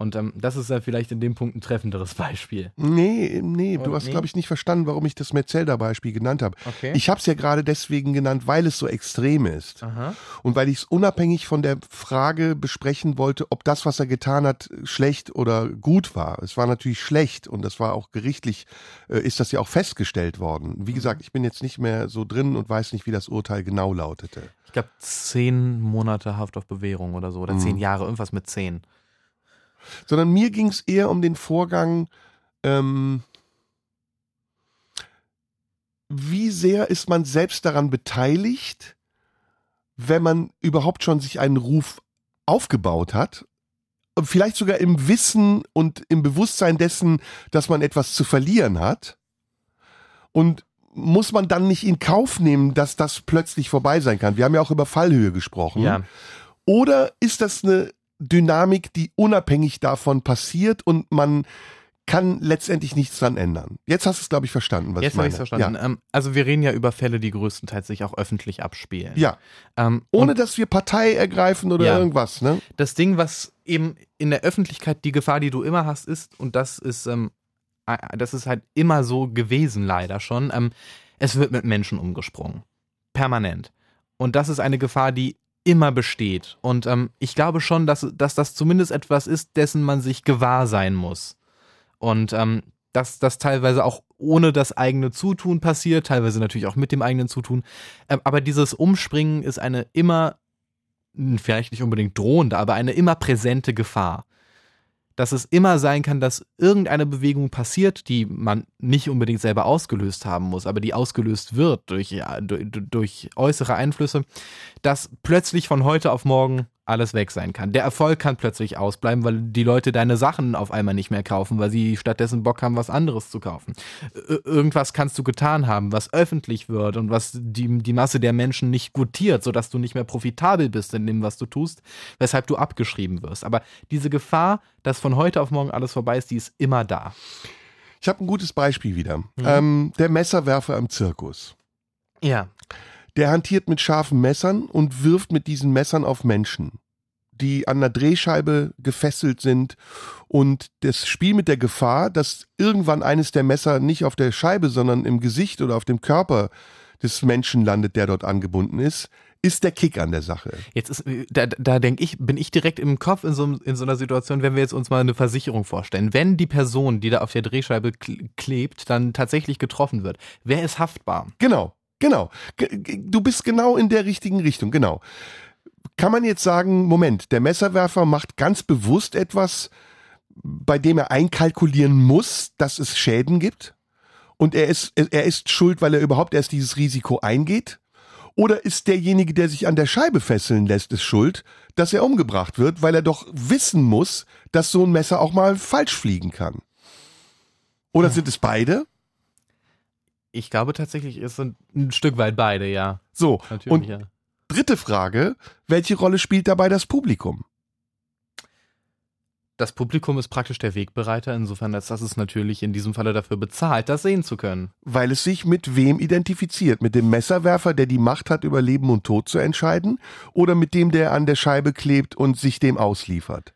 Und ähm, das ist ja vielleicht in dem Punkt ein treffenderes Beispiel. Nee, nee, du hast, nee? glaube ich, nicht verstanden, warum ich das Metzelder-Beispiel genannt habe. Okay. Ich habe es ja gerade deswegen genannt, weil es so extrem ist. Aha. Und weil ich es unabhängig von der Frage besprechen wollte, ob das, was er getan hat, schlecht oder gut war. Es war natürlich schlecht und das war auch gerichtlich, äh, ist das ja auch festgestellt worden. Wie gesagt, ich bin jetzt nicht mehr so drin und weiß nicht, wie das Urteil genau lautete. Ich glaube, zehn Monate Haft auf Bewährung oder so, oder mhm. zehn Jahre, irgendwas mit zehn sondern mir ging es eher um den Vorgang, ähm, wie sehr ist man selbst daran beteiligt, wenn man überhaupt schon sich einen Ruf aufgebaut hat, vielleicht sogar im Wissen und im Bewusstsein dessen, dass man etwas zu verlieren hat. Und muss man dann nicht in Kauf nehmen, dass das plötzlich vorbei sein kann? Wir haben ja auch über Fallhöhe gesprochen. Ja. Oder ist das eine Dynamik, die unabhängig davon passiert und man kann letztendlich nichts dran ändern. Jetzt hast du es, glaube ich, verstanden, was Jetzt ich meine. Jetzt habe ich verstanden. Ja. Ähm, also wir reden ja über Fälle, die größtenteils sich auch öffentlich abspielen. Ja. Ähm, Ohne dass wir Partei ergreifen oder ja. irgendwas. Ne? Das Ding, was eben in der Öffentlichkeit die Gefahr, die du immer hast, ist, und das ist, ähm, das ist halt immer so gewesen, leider schon, ähm, es wird mit Menschen umgesprungen. Permanent. Und das ist eine Gefahr, die immer besteht. Und ähm, ich glaube schon, dass, dass das zumindest etwas ist, dessen man sich gewahr sein muss. Und ähm, dass das teilweise auch ohne das eigene Zutun passiert, teilweise natürlich auch mit dem eigenen Zutun. Ähm, aber dieses Umspringen ist eine immer, vielleicht nicht unbedingt drohende, aber eine immer präsente Gefahr dass es immer sein kann, dass irgendeine Bewegung passiert, die man nicht unbedingt selber ausgelöst haben muss, aber die ausgelöst wird durch, durch, durch äußere Einflüsse, dass plötzlich von heute auf morgen alles weg sein kann. Der Erfolg kann plötzlich ausbleiben, weil die Leute deine Sachen auf einmal nicht mehr kaufen, weil sie stattdessen Bock haben, was anderes zu kaufen. Irgendwas kannst du getan haben, was öffentlich wird und was die, die Masse der Menschen nicht gutiert, sodass du nicht mehr profitabel bist in dem, was du tust, weshalb du abgeschrieben wirst. Aber diese Gefahr, dass von heute auf morgen alles vorbei ist, die ist immer da. Ich habe ein gutes Beispiel wieder. Mhm. Ähm, der Messerwerfer im Zirkus. Ja. Der hantiert mit scharfen Messern und wirft mit diesen Messern auf Menschen, die an der Drehscheibe gefesselt sind. Und das Spiel mit der Gefahr, dass irgendwann eines der Messer nicht auf der Scheibe, sondern im Gesicht oder auf dem Körper des Menschen landet, der dort angebunden ist, ist der Kick an der Sache. Jetzt ist, da, da denke ich, bin ich direkt im Kopf in so, in so einer Situation, wenn wir jetzt uns mal eine Versicherung vorstellen. Wenn die Person, die da auf der Drehscheibe klebt, dann tatsächlich getroffen wird, wer ist haftbar? Genau. Genau. Du bist genau in der richtigen Richtung, genau. Kann man jetzt sagen, Moment, der Messerwerfer macht ganz bewusst etwas, bei dem er einkalkulieren muss, dass es Schäden gibt? Und er ist, er ist schuld, weil er überhaupt erst dieses Risiko eingeht? Oder ist derjenige, der sich an der Scheibe fesseln lässt, es schuld, dass er umgebracht wird, weil er doch wissen muss, dass so ein Messer auch mal falsch fliegen kann? Oder sind es beide? Ich glaube tatsächlich, es sind ein Stück weit beide, ja. So, Natürlich, und ja. dritte Frage, welche Rolle spielt dabei das Publikum? Das Publikum ist praktisch der Wegbereiter, insofern dass das es natürlich in diesem Falle dafür bezahlt, das sehen zu können. Weil es sich mit wem identifiziert? Mit dem Messerwerfer, der die Macht hat, über Leben und Tod zu entscheiden? Oder mit dem, der an der Scheibe klebt und sich dem ausliefert?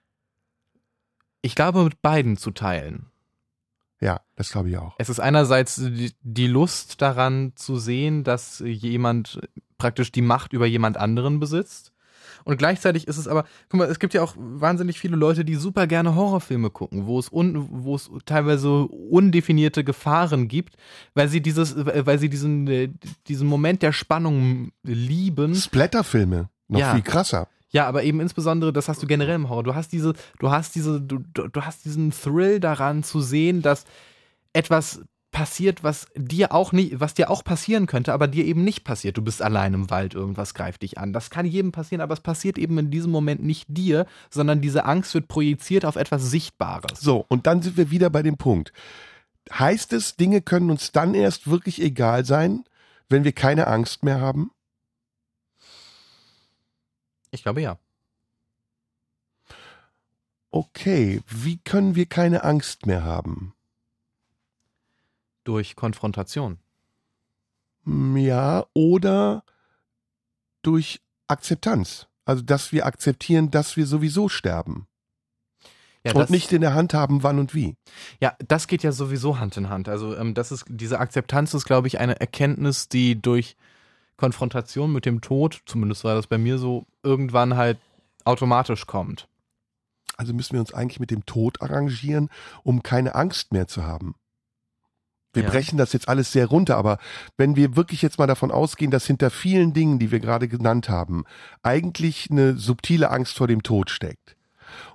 Ich glaube, mit beiden zu teilen. Ja, das glaube ich auch. Es ist einerseits die Lust daran zu sehen, dass jemand praktisch die Macht über jemand anderen besitzt. Und gleichzeitig ist es aber, guck mal, es gibt ja auch wahnsinnig viele Leute, die super gerne Horrorfilme gucken, wo es, un, wo es teilweise undefinierte Gefahren gibt, weil sie dieses, weil sie diesen, diesen Moment der Spannung lieben. Splatterfilme, noch ja. viel krasser. Ja, aber eben insbesondere, das hast du generell im Horror. Du hast diese, du hast diese, du, du hast diesen Thrill daran zu sehen, dass etwas passiert, was dir auch nicht, was dir auch passieren könnte, aber dir eben nicht passiert. Du bist allein im Wald, irgendwas greift dich an. Das kann jedem passieren, aber es passiert eben in diesem Moment nicht dir, sondern diese Angst wird projiziert auf etwas Sichtbares. So, und dann sind wir wieder bei dem Punkt. Heißt es, Dinge können uns dann erst wirklich egal sein, wenn wir keine Angst mehr haben? Ich glaube ja. Okay, wie können wir keine Angst mehr haben? Durch Konfrontation. Hm, ja, oder durch Akzeptanz. Also, dass wir akzeptieren, dass wir sowieso sterben. Ja, und nicht in der Hand haben, wann und wie. Ja, das geht ja sowieso Hand in Hand. Also ähm, das ist diese Akzeptanz ist, glaube ich, eine Erkenntnis, die durch Konfrontation mit dem Tod, zumindest war das bei mir so, irgendwann halt automatisch kommt. Also müssen wir uns eigentlich mit dem Tod arrangieren, um keine Angst mehr zu haben. Wir ja. brechen das jetzt alles sehr runter, aber wenn wir wirklich jetzt mal davon ausgehen, dass hinter vielen Dingen, die wir gerade genannt haben, eigentlich eine subtile Angst vor dem Tod steckt,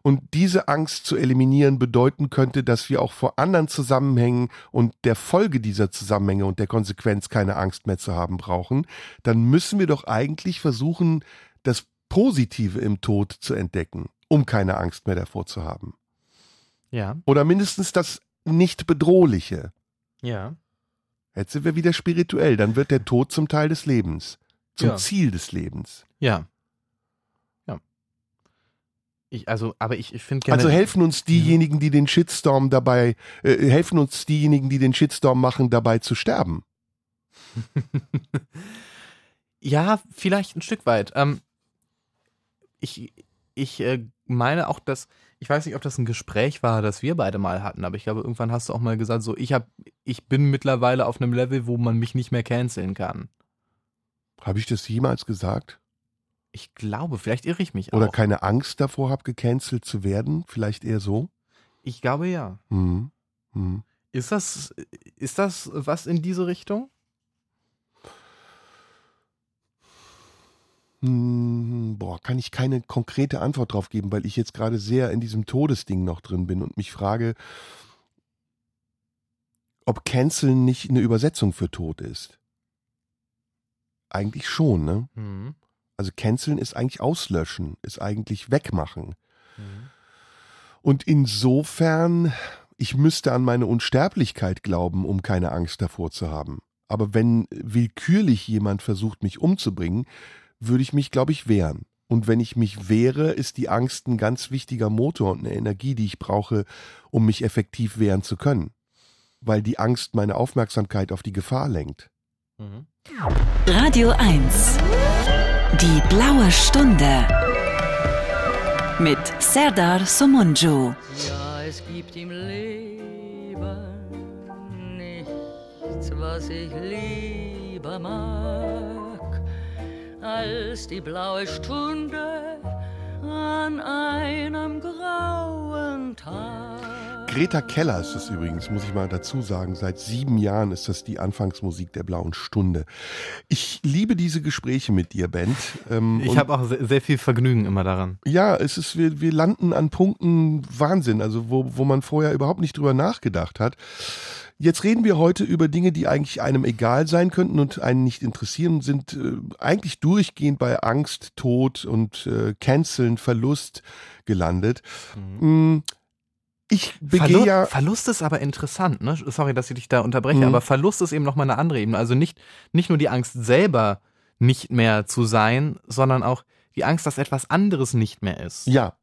und diese Angst zu eliminieren bedeuten könnte, dass wir auch vor anderen Zusammenhängen und der Folge dieser Zusammenhänge und der Konsequenz keine Angst mehr zu haben brauchen, dann müssen wir doch eigentlich versuchen, das Positive im Tod zu entdecken, um keine Angst mehr davor zu haben. Ja. Oder mindestens das nicht bedrohliche. Ja. Jetzt sind wir wieder spirituell, dann wird der Tod zum Teil des Lebens, zum ja. Ziel des Lebens. Ja. Ich, also, aber ich, ich finde Also helfen uns diejenigen, die den Shitstorm dabei, äh, helfen uns diejenigen, die den Shitstorm machen, dabei zu sterben. ja, vielleicht ein Stück weit. Ähm, ich ich äh, meine auch, dass, ich weiß nicht, ob das ein Gespräch war, das wir beide mal hatten, aber ich glaube, irgendwann hast du auch mal gesagt, so, ich hab, ich bin mittlerweile auf einem Level, wo man mich nicht mehr canceln kann. Habe ich das jemals gesagt? Ich glaube, vielleicht irre ich mich auch. Oder keine Angst davor habe, gecancelt zu werden? Vielleicht eher so? Ich glaube ja. Mhm. Mhm. Ist das, ist das was in diese Richtung? Hm, boah, kann ich keine konkrete Antwort drauf geben, weil ich jetzt gerade sehr in diesem Todesding noch drin bin und mich frage, ob Canceln nicht eine Übersetzung für Tod ist. Eigentlich schon, ne? Mhm. Also Canceln ist eigentlich auslöschen, ist eigentlich wegmachen. Mhm. Und insofern, ich müsste an meine Unsterblichkeit glauben, um keine Angst davor zu haben. Aber wenn willkürlich jemand versucht, mich umzubringen, würde ich mich, glaube ich, wehren. Und wenn ich mich wehre, ist die Angst ein ganz wichtiger Motor und eine Energie, die ich brauche, um mich effektiv wehren zu können. Weil die Angst meine Aufmerksamkeit auf die Gefahr lenkt. Mhm. Radio 1. Die blaue Stunde. Mit Serdar Somunju. Ja, es gibt im Leben nichts, was ich lieber mag, als die blaue Stunde an einem grauen Tag. Greta Keller ist es übrigens, muss ich mal dazu sagen. Seit sieben Jahren ist das die Anfangsmusik der Blauen Stunde. Ich liebe diese Gespräche mit dir, Bent. Ähm, Ich habe auch sehr, sehr viel Vergnügen immer daran. Ja, es ist, wir, wir landen an Punkten Wahnsinn, also wo, wo man vorher überhaupt nicht drüber nachgedacht hat. Jetzt reden wir heute über Dinge, die eigentlich einem egal sein könnten und einen nicht interessieren, sind äh, eigentlich durchgehend bei Angst, Tod und äh, Canceln, Verlust gelandet. Mm, Ich begehe Verlu ja. Verlust ist aber interessant, ne? Sorry, dass ich dich da unterbreche, Mhm. aber Verlust ist eben nochmal eine andere Ebene. Also nicht, nicht nur die Angst selber nicht mehr zu sein, sondern auch die Angst, dass etwas anderes nicht mehr ist. Ja,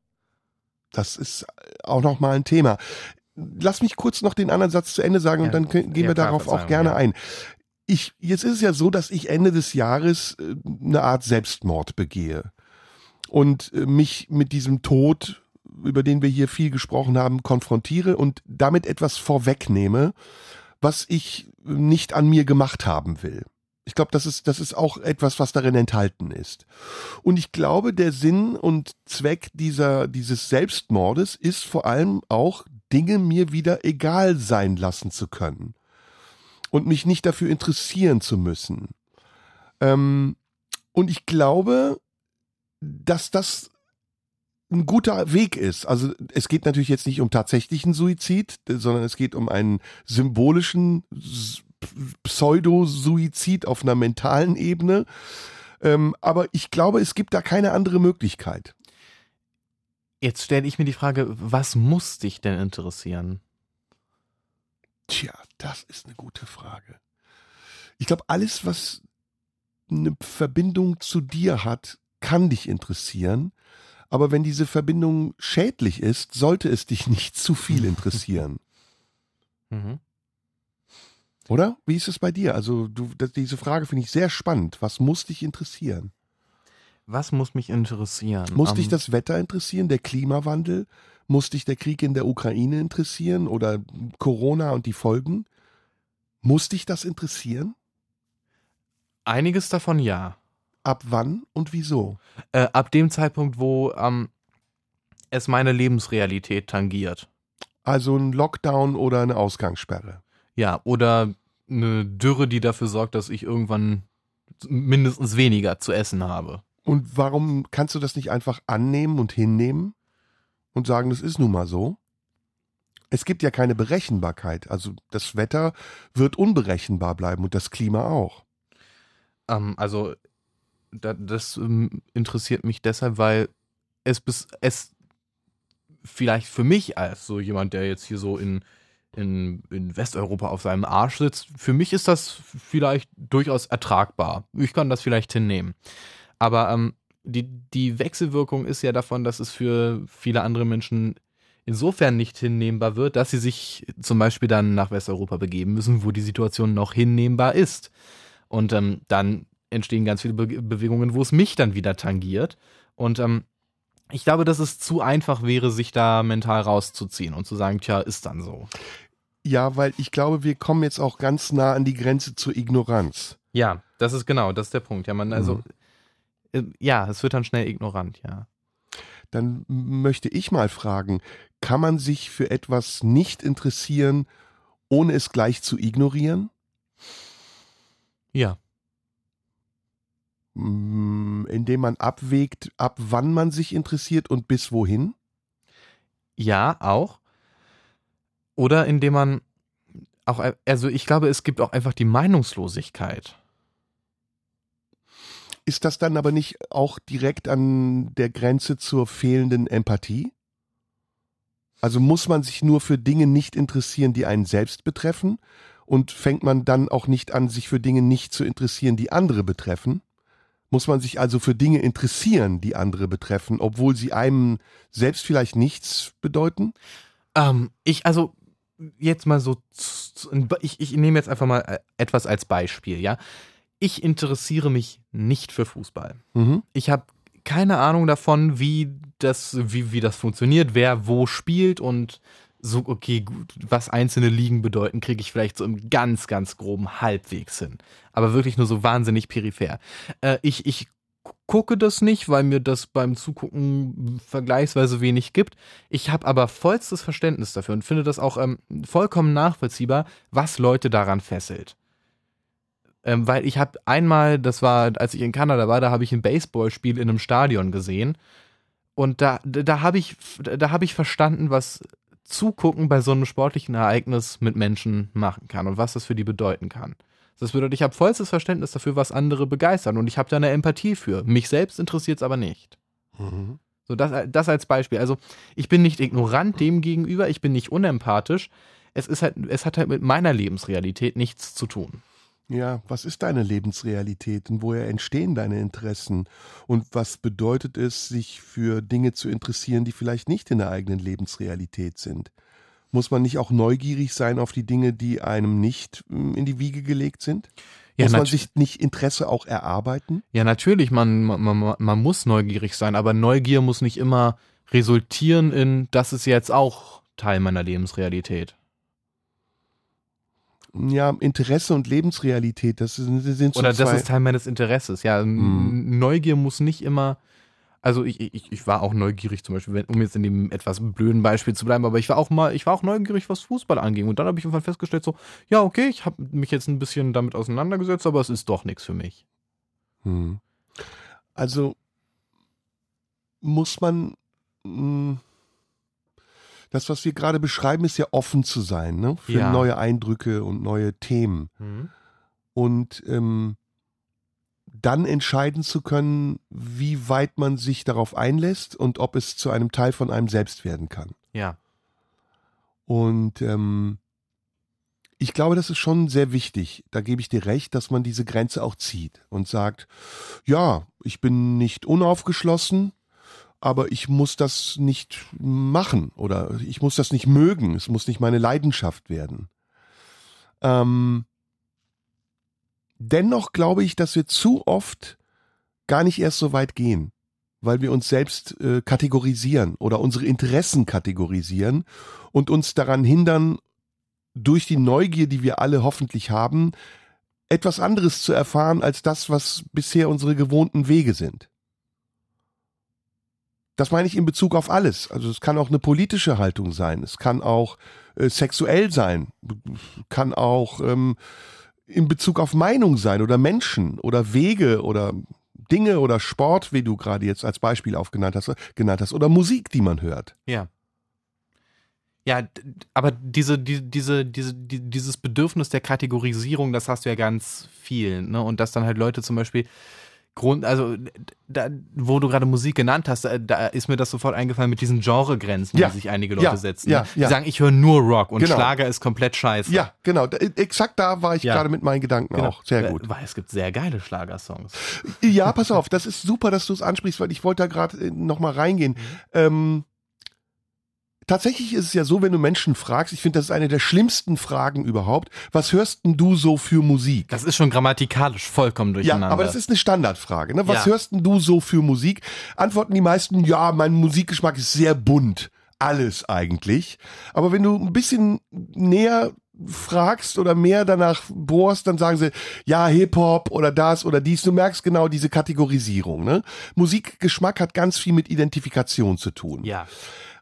das ist auch noch mal ein Thema. Lass mich kurz noch den anderen Satz zu Ende sagen und Ja. dann können- gehen Ja, wir darauf auch gerne ja. ein. Ich, jetzt ist es ja so, dass ich Ende des Jahres äh, eine Art Selbstmord begehe und äh, mich mit diesem Tod, über den wir hier viel gesprochen haben, konfrontiere und damit etwas vorwegnehme, was ich nicht an mir gemacht haben will. Ich glaube, das ist, das ist auch etwas, was darin enthalten ist. Und ich glaube, der Sinn und Zweck dieser, dieses Selbstmordes ist vor allem auch, Dinge mir wieder egal sein lassen zu können. Und mich nicht dafür interessieren zu müssen. Ähm, und ich glaube, dass das ein guter Weg ist. Also es geht natürlich jetzt nicht um tatsächlichen Suizid, sondern es geht um einen symbolischen Pseudo-Suizid auf einer mentalen Ebene. Ähm, aber ich glaube, es gibt da keine andere Möglichkeit. Jetzt stelle ich mir die Frage, was muss dich denn interessieren? Tja, das ist eine gute Frage. Ich glaube, alles, was eine Verbindung zu dir hat, kann dich interessieren. Aber wenn diese Verbindung schädlich ist, sollte es dich nicht zu viel interessieren. Mhm. Oder? Wie ist es bei dir? Also, du, das, diese Frage finde ich sehr spannend. Was muss dich interessieren? Was muss mich interessieren? Muss Ähm, dich das Wetter interessieren, der Klimawandel? Muss dich der Krieg in der Ukraine interessieren oder Corona und die Folgen? Muss dich das interessieren? Einiges davon ja. Ab wann und wieso? Äh, ab dem Zeitpunkt, wo ähm, es meine Lebensrealität tangiert. Also ein Lockdown oder eine Ausgangssperre. Ja, oder eine Dürre, die dafür sorgt, dass ich irgendwann mindestens weniger zu essen habe. Und warum kannst du das nicht einfach annehmen und hinnehmen und sagen, das ist nun mal so? Es gibt ja keine Berechenbarkeit. Also das Wetter wird unberechenbar bleiben und das Klima auch. Ähm, also das ähm, interessiert mich deshalb, weil es bis es vielleicht für mich als so jemand, der jetzt hier so in, in, in Westeuropa auf seinem Arsch sitzt, für mich ist das vielleicht durchaus ertragbar. Ich kann das vielleicht hinnehmen. Aber ähm, die, die Wechselwirkung ist ja davon, dass es für viele andere Menschen insofern nicht hinnehmbar wird, dass sie sich zum Beispiel dann nach Westeuropa begeben müssen, wo die Situation noch hinnehmbar ist. Und ähm, dann entstehen ganz viele Be Bewegungen, wo es mich dann wieder tangiert. Und ähm, ich glaube, dass es zu einfach wäre, sich da mental rauszuziehen und zu sagen, tja, ist dann so. Ja, weil ich glaube, wir kommen jetzt auch ganz nah an die Grenze zur Ignoranz. Ja, das ist genau, das ist der Punkt. Ja, man, also, äh, ja, es wird dann schnell ignorant, ja. Dann möchte ich mal fragen, kann man sich für etwas nicht interessieren, ohne es gleich zu ignorieren? Ja. Indem man abwägt, ab wann man sich interessiert und bis wohin? Ja, auch. Oder indem man auch, also ich glaube, es gibt auch einfach die Meinungslosigkeit. Ist das dann aber nicht auch direkt an der Grenze zur fehlenden Empathie? Also muss man sich nur für Dinge nicht interessieren, die einen selbst betreffen? Und fängt man dann auch nicht an, sich für Dinge nicht zu interessieren, die andere betreffen? Muss man sich also für Dinge interessieren, die andere betreffen, obwohl sie einem selbst vielleicht nichts bedeuten? Ähm, ich, also, jetzt mal so, ich, ich nehme jetzt einfach mal äh, etwas als Beispiel, ja. Ich interessiere mich nicht für Fußball. Mhm. Ich habe keine Ahnung davon, wie das, wie, wie das funktioniert, wer wo spielt und so, okay, gut, was einzelne Ligen bedeuten, kriege ich vielleicht so im ganz, ganz groben Halbwegs hin. Aber wirklich nur so wahnsinnig peripher. Äh, ich, ich gucke das nicht, weil mir das beim Zugucken vergleichsweise wenig gibt. Ich habe aber vollstes Verständnis dafür und finde das auch ähm, vollkommen nachvollziehbar, was Leute daran fesselt. Ähm, weil ich habe einmal, das war, als ich in Kanada war, da habe ich ein Baseballspiel in einem Stadion gesehen. Und da, da habe ich, da habe ich verstanden, was Zugucken bei so einem sportlichen Ereignis mit Menschen machen kann und was das für die bedeuten kann. Das bedeutet, ich habe vollstes Verständnis dafür, was andere begeistern und ich habe da eine Empathie für. Mich selbst interessiert es aber nicht. Mhm. So, das, das als Beispiel. Also, ich bin nicht ignorant dem gegenüber, ich bin nicht unempathisch. Es ist halt, es hat halt mit meiner Lebensrealität nichts zu tun. Ja, was ist deine Lebensrealität und woher entstehen deine Interessen? Und was bedeutet es, sich für Dinge zu interessieren, die vielleicht nicht in der eigenen Lebensrealität sind? Muss man nicht auch neugierig sein auf die Dinge, die einem nicht mm, in die Wiege gelegt sind? Ja, muss man sich nicht Interesse auch erarbeiten? Ja, natürlich, man, man, man, man muss neugierig sein, aber Neugier muss nicht immer resultieren in, das ist jetzt auch Teil meiner Lebensrealität. Ja, Interesse und Lebensrealität, das sind, sind so Oder zwei. das ist Teil meines Interesses. Ja, Mhm. Neugier muss nicht immer. Also ich, ich, ich war auch neugierig zum Beispiel, wenn- um jetzt in dem etwas blöden Beispiel zu bleiben, aber ich war auch mal, ich war auch neugierig, was Fußball anging. Und dann habe ich irgendwann festgestellt, so, ja, okay, ich habe mich jetzt ein bisschen damit auseinandergesetzt, aber es ist doch nichts für mich. Hm. Also muss man mh, das, was wir gerade beschreiben, ist ja offen zu sein, ne? Für Ja. neue Eindrücke und neue Themen. Und ähm, dann entscheiden zu können, wie weit man sich darauf einlässt und ob es zu einem Teil von einem selbst werden kann. Ja. Und ähm, ich glaube, das ist schon sehr wichtig. Da gebe ich dir recht, dass man diese Grenze auch zieht und sagt, ja, ich bin nicht unaufgeschlossen, aber ich muss das nicht machen oder ich muss das nicht mögen. Es muss nicht meine Leidenschaft werden. Ähm, dennoch glaube ich, dass wir zu oft gar nicht erst so weit gehen, weil wir uns selbst äh, kategorisieren oder unsere Interessen kategorisieren und uns daran hindern, durch die Neugier, die wir alle hoffentlich haben, etwas anderes zu erfahren als das, was bisher unsere gewohnten Wege sind. Das meine ich in Bezug auf alles. Also es kann auch eine politische Haltung sein, es kann auch äh, sexuell sein, kann auch ähm, in Bezug auf Meinung sein oder Menschen oder Wege oder Dinge oder Sport, wie du gerade jetzt als Beispiel aufgenannt hast, genannt hast, oder Musik, die man hört. Ja. Ja, aber diese, die, diese, diese, die, dieses Bedürfnis der Kategorisierung, das hast du ja ganz viel, ne? Und dass dann halt Leute zum Beispiel Grund, also da, wo du gerade Musik genannt hast, da, da ist mir das sofort eingefallen mit diesen Genregrenzen, Ja. die sich einige Leute Ja. setzen. Ja. ne? Die Ja. sagen, ich höre nur Rock und Genau. Schlager ist komplett scheiße. Ja, genau. Exakt da war ich Ja. gerade mit meinen Gedanken Genau. auch. Sehr Weil- gut. Weil es gibt sehr geile Schlagersongs. Ja, pass auf, das ist super, dass du es ansprichst, weil ich wollte da gerade nochmal reingehen. Ähm, tatsächlich ist es ja so, wenn du Menschen fragst, ich finde, das ist eine der schlimmsten Fragen überhaupt. Was hörst denn du so für Musik? Das ist schon grammatikalisch vollkommen Ja, durcheinander. aber das ist eine Standardfrage. Ne? Was Ja. hörst denn du so für Musik? Antworten die meisten, ja, mein Musikgeschmack ist sehr bunt. Alles eigentlich. Aber wenn du ein bisschen näher fragst oder mehr danach bohrst, dann sagen sie, ja, Hip-Hop oder das oder dies. Du merkst genau diese Kategorisierung. Ne? Musikgeschmack hat ganz viel mit Identifikation zu tun. ja.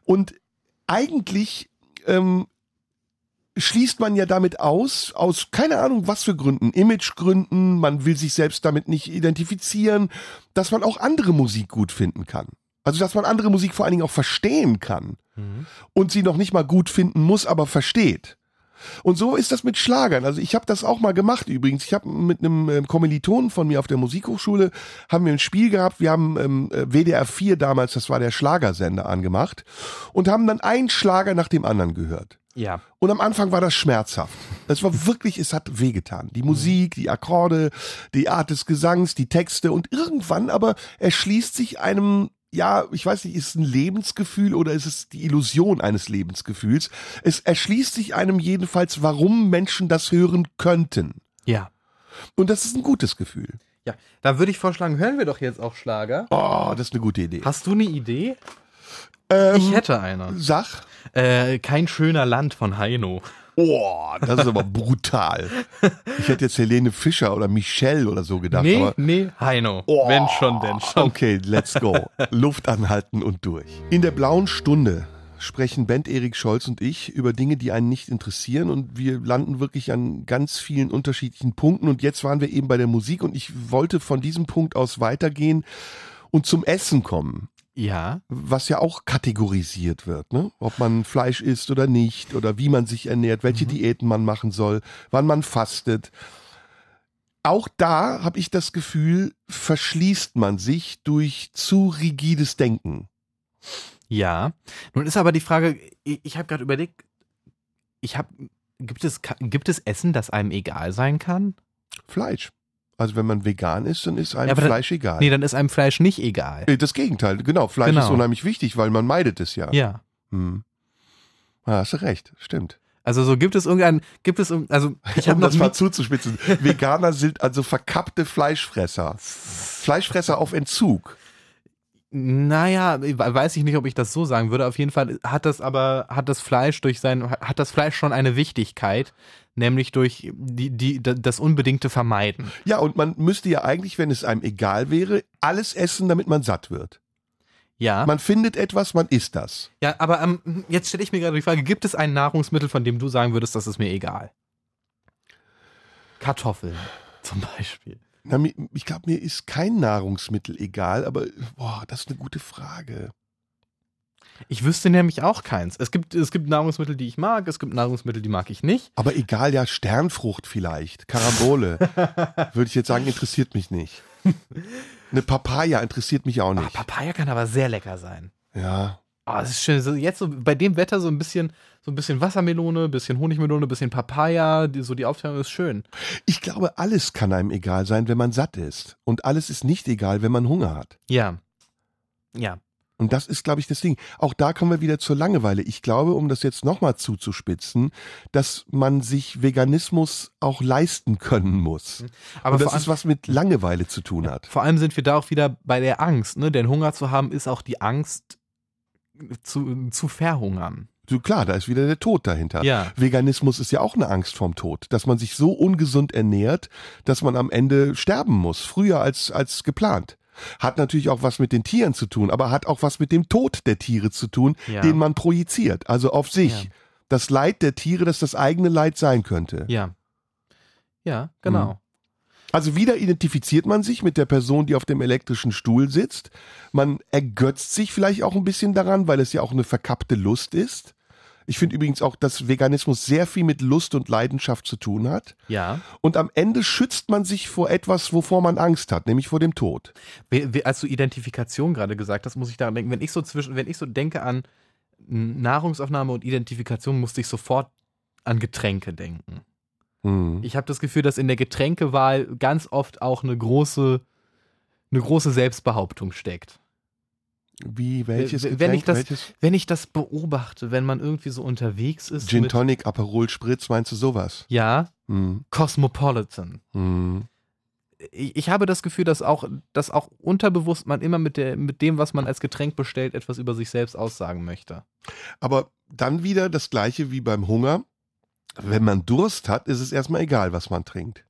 Und eigentlich ähm, schließt man ja damit aus, aus keine Ahnung was für Gründen, Imagegründen, man will sich selbst damit nicht identifizieren, dass man auch andere Musik gut finden kann. Also dass man andere Musik vor allen Dingen auch verstehen kann mhm. und sie noch nicht mal gut finden muss, aber versteht. Und so ist das mit Schlagern. Also ich habe das auch mal gemacht übrigens. Ich habe mit einem ähm, Kommilitonen von mir auf der Musikhochschule haben wir ein Spiel gehabt. Wir haben ähm, WDR 4 damals, das war der Schlagersender, angemacht und haben dann einen Schlager nach dem anderen gehört. Ja. Und am Anfang war das schmerzhaft. Es war wirklich, es hat wehgetan. Die Musik, die Akkorde, die Art des Gesangs, die Texte und irgendwann aber erschließt sich einem ja, ich weiß nicht, ist es ein Lebensgefühl oder ist es die Illusion eines Lebensgefühls? Es erschließt sich einem jedenfalls, warum Menschen das hören könnten. Ja. Und das ist ein gutes Gefühl. Ja, da würde ich vorschlagen, hören wir doch jetzt auch Schlager. Oh, das ist eine gute Idee. Hast du eine Idee? Ähm, ich hätte eine. Sag. Äh, kein schöner Land von Heino. Oh, das ist aber brutal. Ich hätte jetzt Helene Fischer oder Michelle oder so gedacht. Nee, aber nee, Heino. Oh, Wenn schon, denn schon. Okay, let's go. Luft anhalten und durch. In der blauen Stunde sprechen Bent Erik Scholz und ich über Dinge, die einen nicht interessieren und wir landen wirklich an ganz vielen unterschiedlichen Punkten und jetzt waren wir eben bei der Musik und ich wollte von diesem Punkt aus weitergehen und zum Essen kommen. Ja. Was ja auch kategorisiert wird, ne? Ob man Fleisch isst oder nicht oder wie man sich ernährt, welche mhm. Diäten man machen soll, wann man fastet. Auch da habe ich das Gefühl, verschließt man sich durch zu rigides Denken. Ja. Nun ist aber die Frage, ich, habe gerade überlegt, ich habe, gibt es, gibt es Essen, das einem egal sein kann? Fleisch. Also wenn man vegan ist, dann ist einem ja, Fleisch dann, egal. Nee, dann ist einem Fleisch nicht egal. Das Gegenteil, genau. Fleisch genau. ist unheimlich wichtig, weil man meidet es ja. Ja. Hm. Ja, hast du recht, stimmt. Also so gibt es irgendein, gibt es, also ich um das mal zuzuspitzen. Veganer sind also verkappte Fleischfresser. Fleischfresser auf Entzug. Naja, weiß ich nicht, ob ich das so sagen würde. Auf jeden Fall hat das aber, hat das Fleisch durch sein, hat das Fleisch schon eine Wichtigkeit, nämlich durch die, die, das unbedingte Vermeiden. Ja, und man müsste ja eigentlich, wenn es einem egal wäre, alles essen, damit man satt wird. Ja. Man findet etwas, man isst das. Ja, aber ähm, jetzt stelle ich mir gerade die Frage, gibt es ein Nahrungsmittel, von dem du sagen würdest, das ist mir egal? Kartoffeln zum Beispiel. Na, ich glaube, mir ist kein Nahrungsmittel egal, aber boah, das ist eine gute Frage. Ich wüsste nämlich auch keins. Es gibt, es gibt Nahrungsmittel, die ich mag, es gibt Nahrungsmittel, die mag ich nicht. Aber egal, ja, Sternfrucht vielleicht, Karambole. Würde ich jetzt sagen, interessiert mich nicht. Eine Papaya interessiert mich auch nicht. Oh, Papaya kann aber sehr lecker sein. Ja. Oh, es ist schön. Jetzt so bei dem Wetter so ein bisschen, so ein bisschen Wassermelone, bisschen Honigmelone, bisschen Papaya, die, so die Aufteilung ist schön. Ich glaube, alles kann einem egal sein, wenn man satt ist. Und alles ist nicht egal, wenn man Hunger hat. Ja. Ja. Und das ist, glaube ich, das Ding. Auch da kommen wir wieder zur Langeweile. Ich glaube, um das jetzt nochmal zuzuspitzen, dass man sich Veganismus auch leisten können muss. Mhm. Aber Und das ist was mit Langeweile zu tun hat. Vor allem sind wir da auch wieder bei der Angst, ne? Denn Hunger zu haben ist auch die Angst, zu, zu verhungern. So klar, da ist wieder der Tod dahinter. Ja. Veganismus ist ja auch eine Angst vorm Tod, dass man sich so ungesund ernährt, dass man am Ende sterben muss, früher als, als geplant. Hat natürlich auch was mit den Tieren zu tun, aber hat auch was mit dem Tod der Tiere zu tun, ja. den man projiziert, also auf sich. Ja. Das Leid der Tiere, das das eigene Leid sein könnte. Ja. Ja, genau. Mhm. Also wieder identifiziert man sich mit der Person, die auf dem elektrischen Stuhl sitzt. Man ergötzt sich vielleicht auch ein bisschen daran, weil es ja auch eine verkappte Lust ist. Ich finde übrigens auch, dass Veganismus sehr viel mit Lust und Leidenschaft zu tun hat. Ja. Und am Ende schützt man sich vor etwas, wovor man Angst hat, nämlich vor dem Tod. Als du Identifikation gerade gesagt hast, muss ich daran denken, wenn ich so zwischen, wenn ich so denke an Nahrungsaufnahme und Identifikation, musste ich sofort an Getränke denken. Mhm. Ich habe das Gefühl, dass in der Getränkewahl ganz oft auch eine große, eine große Selbstbehauptung steckt. Wie, welches wenn Getränk, ich das, welches? Wenn ich das beobachte, wenn man irgendwie so unterwegs ist. Gin Tonic, Aperol Spritz, meinst du sowas? Ja. Mhm. Cosmopolitan. Mhm. Ich, ich, habe das Gefühl, dass auch, dass auch unterbewusst man immer mit, der, mit dem, was man als Getränk bestellt, etwas über sich selbst aussagen möchte. Aber dann wieder das gleiche wie beim Hunger wenn man Durst hat, ist es erstmal egal, was man trinkt.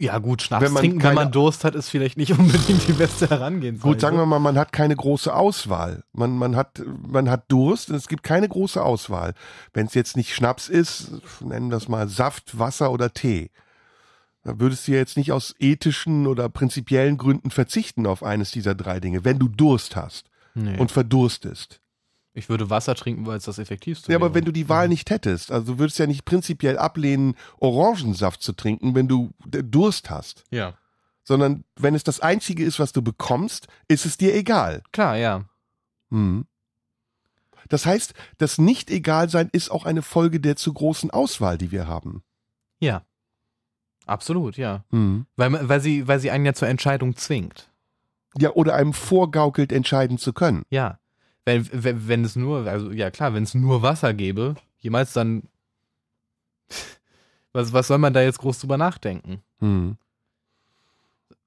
Ja, gut, Schnaps Wenn man trinken, wenn keine- man Durst hat, ist vielleicht nicht unbedingt die beste Herangehensweise. Gut, sagen wir mal, man hat keine große Auswahl. Man, man, hat, man hat Durst und es gibt keine große Auswahl. Wenn es jetzt nicht Schnaps ist, nennen wir es mal Saft, Wasser oder Tee. Da würdest du ja jetzt nicht aus ethischen oder prinzipiellen Gründen verzichten auf eines dieser drei Dinge, wenn du Durst hast Nee. und verdurstest. Ich würde Wasser trinken, weil es das effektivste Ja, aber wäre. wenn du die Wahl nicht hättest, also du würdest ja nicht prinzipiell ablehnen, Orangensaft zu trinken, wenn du Durst hast, Ja. sondern wenn es das Einzige ist, was du bekommst, ist es dir egal. Klar, ja. Mhm. Das heißt, das Nicht-Egal-Sein ist auch eine Folge der zu großen Auswahl, die wir haben. Ja. Absolut, ja. Mhm. Weil, weil, sie, weil sie einen ja zur Entscheidung zwingt. Ja, oder einem vorgaukelt, entscheiden zu können. Ja. Wenn, wenn, wenn es nur, also ja klar, wenn es nur Wasser gäbe, jemals dann. Was, was soll man da jetzt groß drüber nachdenken? Mhm.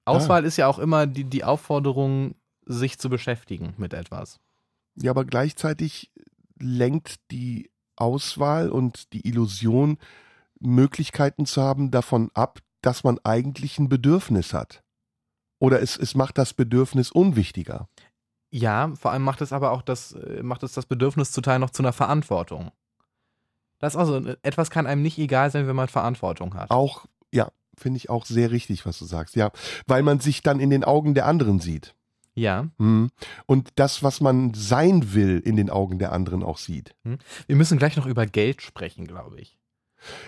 Auswahl ist ja auch immer die, die Aufforderung, sich zu beschäftigen mit etwas. Ja, aber gleichzeitig lenkt die Auswahl und die Illusion, Möglichkeiten zu haben, davon ab, dass man eigentlich ein Bedürfnis hat. Oder es, es macht das Bedürfnis unwichtiger. Ja, vor allem macht es aber auch das, äh, macht es das Bedürfnis zu Teil noch zu einer Verantwortung. Das ist also, etwas kann einem nicht egal sein, wenn man Verantwortung hat. Auch, ja, finde ich auch sehr richtig, was du sagst. Ja, weil man sich dann in den Augen der anderen sieht. Ja. Mhm. Und das, was man sein will, in den Augen der anderen auch sieht. Wir müssen gleich noch über Geld sprechen, glaube ich.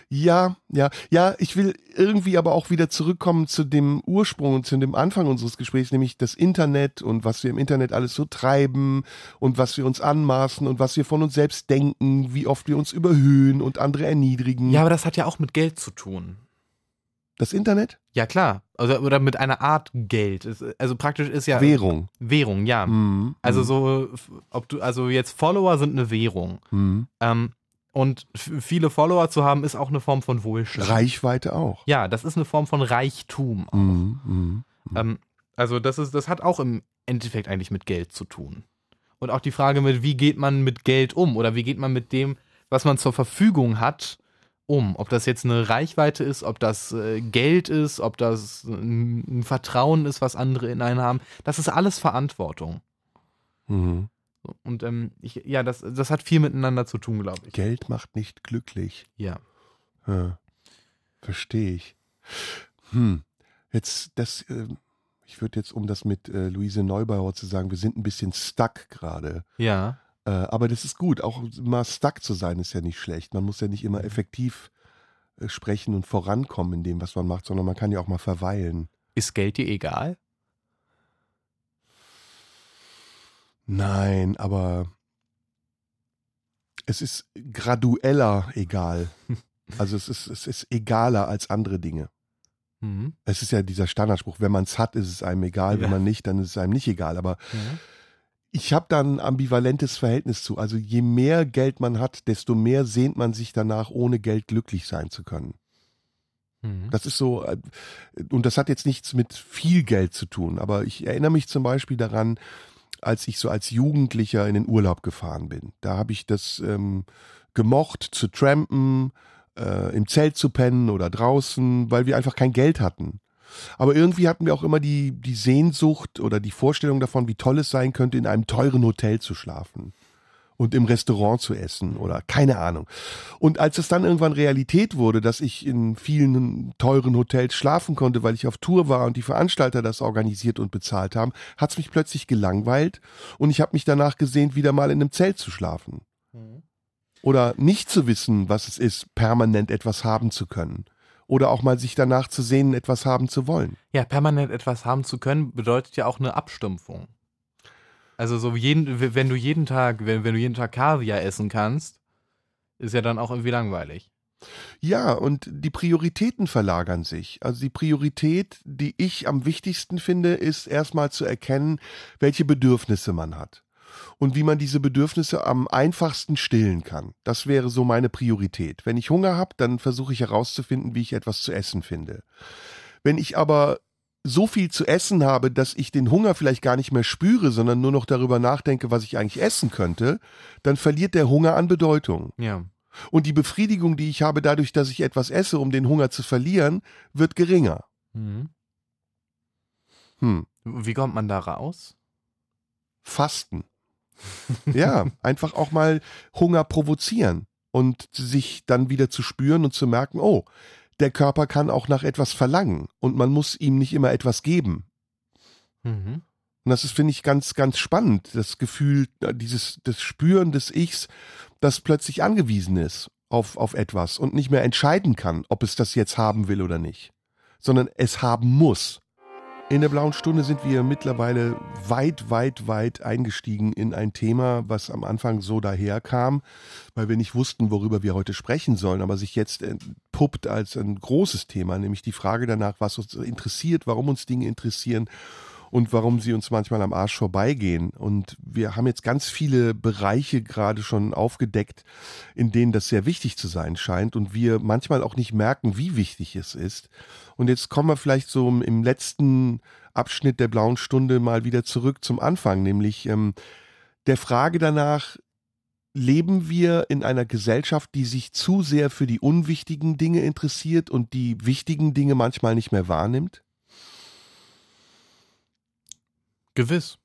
Ja, ja, ja, ich will irgendwie aber auch wieder zurückkommen zu dem Ursprung und zu dem Anfang unseres Gesprächs, nämlich das Internet und was wir im Internet alles so treiben und was wir uns anmaßen und was wir von uns selbst denken, wie oft wir uns überhöhen und andere erniedrigen. Ja, aber das hat ja auch mit Geld zu tun. Das Internet? Ja, klar. Also, oder mit einer Art Geld. Also praktisch ist ja Währung. Währung, ja. Mhm. Also mhm, so, ob du, also jetzt Follower sind eine Währung. mhm. Ähm, und viele Follower zu haben, ist auch eine Form von Wohlstand. Reichweite auch. Ja, das ist eine Form von Reichtum. auch. Mhm. Mhm. Ähm, also das ist, das hat auch im Endeffekt eigentlich mit Geld zu tun. Und auch die Frage mit, wie geht man mit Geld um oder wie geht man mit dem, was man zur Verfügung hat, um. Ob das jetzt eine Reichweite ist, ob das äh, Geld ist, ob das ein, ein Vertrauen ist, was andere in einen haben. Das ist alles Verantwortung. Mhm. Und ähm, ich, ja, das, das hat viel miteinander zu tun, glaube ich. Geld macht nicht glücklich. Ja. Ja, verstehe ich. Hm, jetzt das, äh, ich würde jetzt, um das mit äh, Luise Neubauer zu sagen, wir sind ein bisschen stuck gerade. Ja. Äh, aber das ist gut. Auch mal stuck zu sein ist ja nicht schlecht. Man muss ja nicht immer effektiv äh, sprechen und vorankommen in dem, was man macht, sondern man kann ja auch mal verweilen. Ist Geld dir egal? Nein, aber es ist gradueller egal. Also es ist, es ist egaler als andere Dinge. Mhm. Es ist ja dieser Standardspruch, wenn man es hat, ist es einem egal, Ja. wenn man nicht, dann ist es einem nicht egal. Aber Ja. ich habe da ein ambivalentes Verhältnis zu. Also je mehr Geld man hat, desto mehr sehnt man sich danach, ohne Geld glücklich sein zu können. Mhm. Das ist so, äh, und das hat jetzt nichts mit viel Geld zu tun, aber ich erinnere mich zum Beispiel daran, als ich so als Jugendlicher in den Urlaub gefahren bin. Da habe ich das ähm, gemocht, zu trampen, äh, im Zelt zu pennen oder draußen, weil wir einfach kein Geld hatten. Aber irgendwie hatten wir auch immer die, die Sehnsucht oder die Vorstellung davon, wie toll es sein könnte, in einem teuren Hotel zu schlafen und im Restaurant zu essen oder keine Ahnung. Und als es dann irgendwann Realität wurde, dass ich in vielen teuren Hotels schlafen konnte, weil ich auf Tour war und die Veranstalter das organisiert und bezahlt haben, hat es mich plötzlich gelangweilt und ich habe mich danach gesehnt, wieder mal in einem Zelt zu schlafen. Oder nicht zu wissen, was es ist, permanent etwas haben zu können. Oder auch mal sich danach zu sehnen, etwas haben zu wollen. Ja, permanent etwas haben zu können, bedeutet ja auch eine Abstumpfung. Also so jeden, wenn du jeden Tag, wenn, wenn du jeden Tag Kaviar essen kannst, ist ja dann auch irgendwie langweilig. Ja, und die Prioritäten verlagern sich. Also die Priorität, die ich am wichtigsten finde, ist erstmal zu erkennen, welche Bedürfnisse man hat. Und wie man diese Bedürfnisse am einfachsten stillen kann. Das wäre so meine Priorität. Wenn ich Hunger habe, dann versuche ich herauszufinden, wie ich etwas zu essen finde. Wenn ich aber so viel zu essen habe, dass ich den Hunger vielleicht gar nicht mehr spüre, sondern nur noch darüber nachdenke, was ich eigentlich essen könnte, dann verliert der Hunger an Bedeutung. Ja. Und die Befriedigung, die ich habe dadurch, dass ich etwas esse, um den Hunger zu verlieren, wird geringer. Mhm. Hm. Wie kommt man da raus? Fasten. ja, einfach auch mal Hunger provozieren und sich dann wieder zu spüren und zu merken, oh, der Körper kann auch nach etwas verlangen und man muss ihm nicht immer etwas geben. Mhm. Und das ist, finde ich, ganz, ganz spannend, das Gefühl, äh, dieses, das Spüren des Ichs, das plötzlich angewiesen ist auf, auf etwas und nicht mehr entscheiden kann, ob es das jetzt haben will oder nicht, sondern es haben muss. In der blauen Stunde sind wir mittlerweile weit, weit, weit eingestiegen in ein Thema, was am Anfang so daherkam, weil wir nicht wussten, worüber wir heute sprechen sollen, aber sich jetzt entpuppt als ein großes Thema, nämlich die Frage danach, was uns interessiert, warum uns Dinge interessieren und warum sie uns manchmal am Arsch vorbeigehen. Und wir haben jetzt ganz viele Bereiche gerade schon aufgedeckt, in denen das sehr wichtig zu sein scheint und wir manchmal auch nicht merken, wie wichtig es ist. Und jetzt kommen wir vielleicht so im letzten Abschnitt der blauen Stunde mal wieder zurück zum Anfang, nämlich ähm, der Frage danach, leben wir in einer Gesellschaft, die sich zu sehr für die unwichtigen Dinge interessiert und die wichtigen Dinge manchmal nicht mehr wahrnimmt? Gewiss.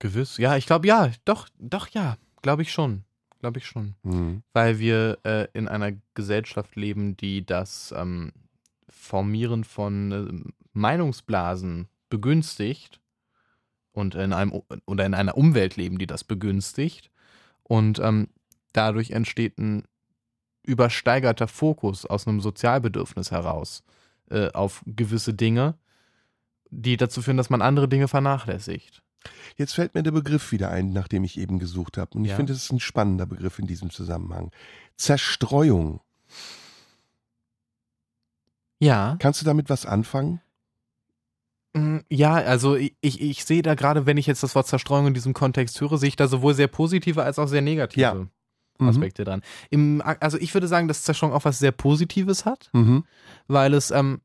Gewiss. Ja, ich glaube, ja, doch, doch, ja, glaube ich schon. Glaube ich schon. Mhm. Weil wir äh, in einer Gesellschaft leben, die das ähm, Formieren von äh, Meinungsblasen begünstigt und in einem oder in einer Umwelt leben, die das begünstigt. Und ähm, dadurch entsteht ein übersteigerter Fokus aus einem Sozialbedürfnis heraus äh, auf gewisse Dinge, die dazu führen, dass man andere Dinge vernachlässigt. Jetzt fällt mir der Begriff wieder ein, nach dem ich eben gesucht habe. Und ich Ja. finde, es ist ein spannender Begriff in diesem Zusammenhang. Zerstreuung. Ja. Kannst du damit was anfangen? Mm, Ja, also ich, ich, ich sehe da gerade, wenn ich jetzt das Wort Zerstreuung in diesem Kontext höre, sehe ich da sowohl sehr positive als auch sehr negative Ja. Mhm. Aspekte dran. Im, also ich würde sagen, dass Zerstreuung auch was sehr Positives hat, Mhm. weil es ähm,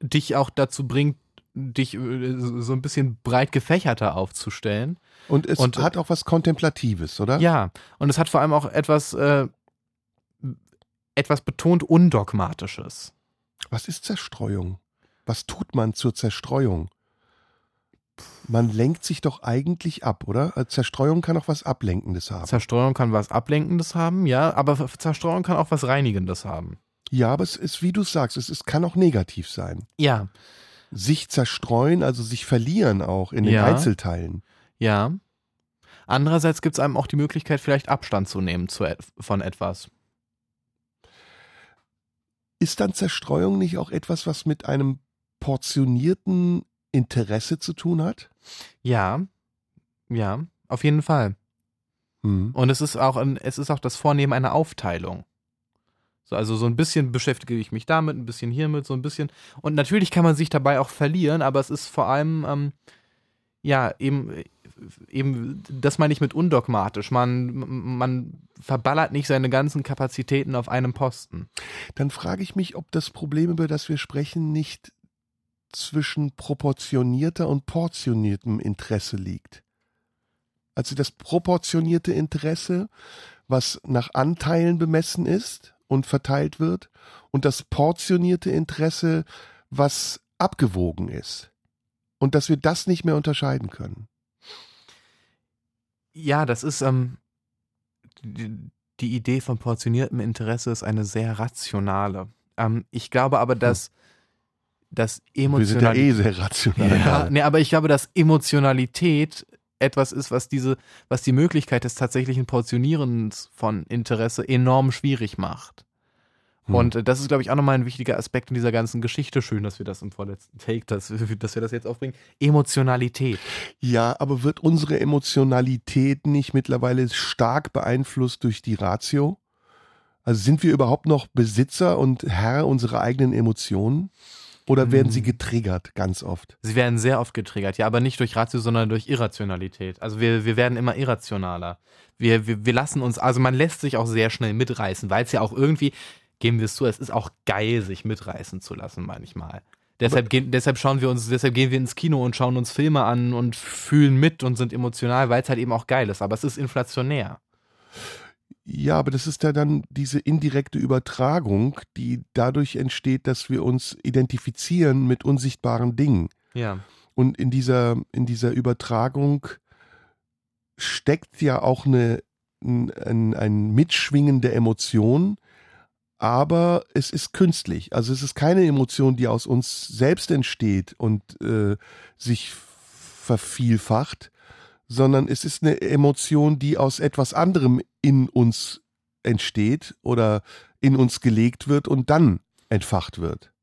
dich auch dazu bringt, dich äh, so ein bisschen breit gefächerter aufzustellen. Und es Und- hat auch was Kontemplatives, oder? Ja, und es hat vor allem auch etwas, äh, etwas betont Undogmatisches. Was ist Zerstreuung? Was tut man zur Zerstreuung? Man lenkt sich doch eigentlich ab, oder? Also Zerstreuung kann auch was Ablenkendes haben. Zerstreuung kann was Ablenkendes haben, ja, aber Zerstreuung kann auch was Reinigendes haben. ja, aber es ist, wie du sagst, es ist, kann auch negativ sein. Ja, Sich zerstreuen, also sich verlieren auch in den Ja. Einzelteilen. Ja. Andererseits gibt es einem auch die Möglichkeit, vielleicht Abstand zu nehmen zu von etwas. Ist dann Zerstreuung nicht auch etwas, was mit einem portionierten Interesse zu tun hat? Ja, ja, auf jeden Fall. Mhm. Und es ist auch, ein, es ist auch das Vornehmen einer Aufteilung. So, also so ein bisschen beschäftige ich mich damit, ein bisschen hiermit, so ein bisschen. Und natürlich kann man sich dabei auch verlieren, aber es ist vor allem, ähm, ja, eben, eben, das meine ich mit undogmatisch. Man, man verballert nicht seine ganzen Kapazitäten auf einem Posten. Dann frage ich mich, ob das Problem, über das wir sprechen, nicht zwischen proportionierter und portioniertem Interesse liegt. Also das proportionierte Interesse, was nach Anteilen bemessen ist und verteilt wird, und das portionierte Interesse, was abgewogen ist. Und dass wir das nicht mehr unterscheiden können. Ja, das ist, ähm, die, die Idee von portioniertem Interesse ist eine sehr rationale. Ähm, ich glaube aber, dass, dass Wir sind ja emotional. eh sehr rational. ja, nee, aber ich glaube, dass Emotionalität etwas ist, was diese, was die Möglichkeit des tatsächlichen Portionierens von Interesse enorm schwierig macht. Hm. Und äh, das ist, glaube ich, auch nochmal ein wichtiger Aspekt in dieser ganzen Geschichte. Schön, dass wir das im vorletzten Take, dass, dass wir das jetzt aufbringen. Emotionalität. Ja, aber wird unsere Emotionalität nicht mittlerweile stark beeinflusst durch die Ratio? Also sind wir überhaupt noch Besitzer und Herr unserer eigenen Emotionen? Oder werden sie Hm. getriggert ganz oft? Sie werden sehr oft getriggert, ja, aber nicht durch Ratio, sondern durch Irrationalität. Also wir, wir werden immer irrationaler. Wir, wir, wir lassen uns, also man lässt sich auch sehr schnell mitreißen, weil es ja auch irgendwie, geben wir es zu, es ist auch geil, sich mitreißen zu lassen manchmal. Deshalb, gehen, deshalb schauen wir uns, deshalb gehen wir ins Kino und schauen uns Filme an und fühlen mit und sind emotional, weil es halt eben auch geil ist. Aber es ist inflationär. Ja, aber das ist ja dann diese indirekte Übertragung, die dadurch entsteht, dass wir uns identifizieren mit unsichtbaren Dingen. Ja. Und in dieser, in dieser Übertragung steckt ja auch eine, ein, ein Mitschwingen der Emotion, aber es ist künstlich. Also es ist keine Emotion, die aus uns selbst entsteht und äh, sich vervielfacht, sondern es ist eine Emotion, die aus etwas anderem in uns entsteht oder in uns gelegt wird und dann entfacht wird.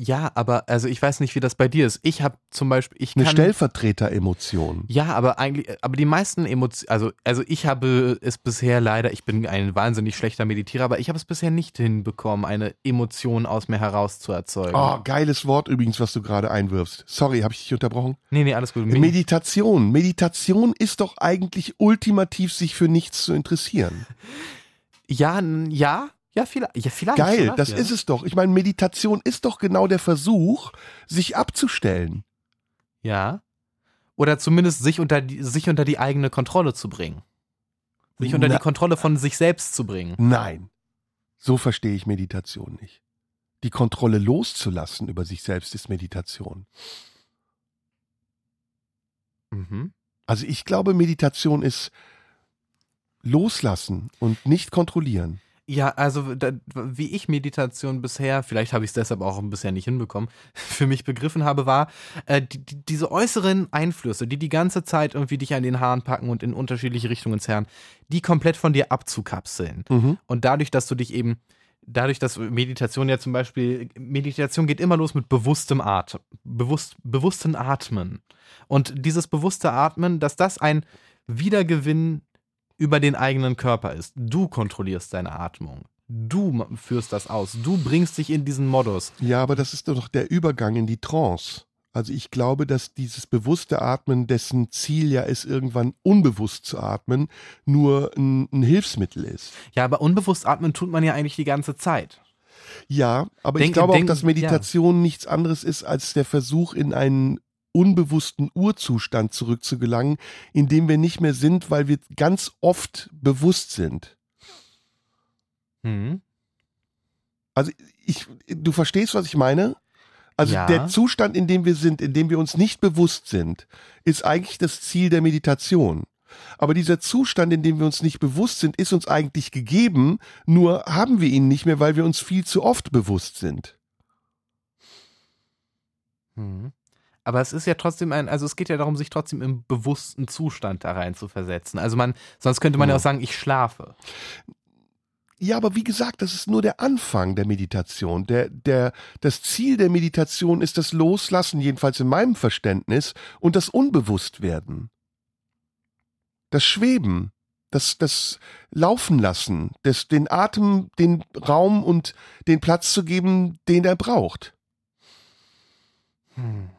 Ja, aber also ich weiß nicht, wie das bei dir ist. Ich habe zum Beispiel, ich Eine Stellvertreter-Emotion. Ja, aber eigentlich, aber die meisten Emotionen, also, also ich habe es bisher leider, ich bin ein wahnsinnig schlechter Meditierer, aber ich habe es bisher nicht hinbekommen, eine Emotion aus mir heraus zu erzeugen. Oh, geiles Wort übrigens, was du gerade einwirfst. Sorry, habe ich dich unterbrochen? nee, nee, alles gut. Meditation. Meditation ist doch eigentlich ultimativ, sich für nichts zu interessieren. ja, ja, ja, vielleicht. Ja, vielleicht Geil, vielleicht, das ja. ist es doch. Ich meine, Meditation ist doch genau der Versuch, sich abzustellen. Ja. Oder zumindest sich unter die, sich unter die eigene Kontrolle zu bringen. Sich unter Na- die Kontrolle von sich selbst zu bringen. Nein, so verstehe ich Meditation nicht. Die Kontrolle loszulassen über sich selbst ist Meditation. Mhm. Also ich glaube, Meditation ist loslassen und nicht kontrollieren. Ja, also da, wie ich Meditation bisher, vielleicht habe ich es deshalb auch bisher nicht hinbekommen, für mich begriffen habe, war äh, die, die, diese äußeren Einflüsse, die die ganze Zeit irgendwie dich an den Haaren packen und in unterschiedliche Richtungen zerren, die komplett von dir abzukapseln. Mhm. Und dadurch, dass du dich eben, dadurch, dass Meditation ja zum Beispiel, Meditation geht immer los mit bewusstem Atmen, bewusst, bewussten Atmen. Und dieses bewusste Atmen, dass das ein Wiedergewinn über den eigenen Körper ist. Du kontrollierst deine Atmung. Du führst das aus. Du bringst dich in diesen Modus. Ja, aber das ist doch der Übergang in die Trance. Also ich glaube, dass dieses bewusste Atmen, dessen Ziel ja ist, irgendwann unbewusst zu atmen, nur ein, ein Hilfsmittel ist. Ja, aber unbewusst atmen tut man ja eigentlich die ganze Zeit. Ja, aber Denk- ich glaube denk- auch, dass Meditation nichts anderes ist als der Versuch, in einen unbewussten Urzustand zurückzugelangen, in dem wir nicht mehr sind, weil wir ganz oft bewusst sind. Hm. Also ich, du verstehst, was ich meine? Also Ja. der Zustand, in dem wir sind, in dem wir uns nicht bewusst sind, ist eigentlich das Ziel der Meditation. Aber dieser Zustand, in dem wir uns nicht bewusst sind, ist uns eigentlich gegeben, nur haben wir ihn nicht mehr, weil wir uns viel zu oft bewusst sind. Hm. Aber es ist ja trotzdem ein, also es geht ja darum, sich trotzdem im bewussten Zustand da rein zu versetzen. Also man, sonst könnte man ja Hm. auch sagen, ich schlafe. Ja, aber wie gesagt, das ist nur der Anfang der Meditation. Der, der, das Ziel der Meditation ist das Loslassen, jedenfalls in meinem Verständnis, und das Unbewusstwerden. Das Schweben, das, das Laufen lassen, das, den Atem, den Raum und den Platz zu geben, den er braucht. Hm.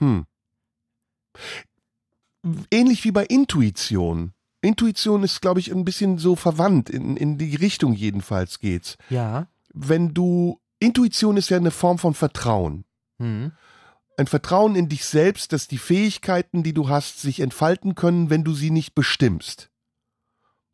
Hm. Ähnlich wie bei Intuition. Intuition ist, glaube ich, ein bisschen so verwandt, in, in die Richtung jedenfalls geht's. Ja. Wenn du, Intuition ist ja eine Form von Vertrauen. Hm. Ein Vertrauen in dich selbst, dass die Fähigkeiten, die du hast, sich entfalten können, wenn du sie nicht bestimmst.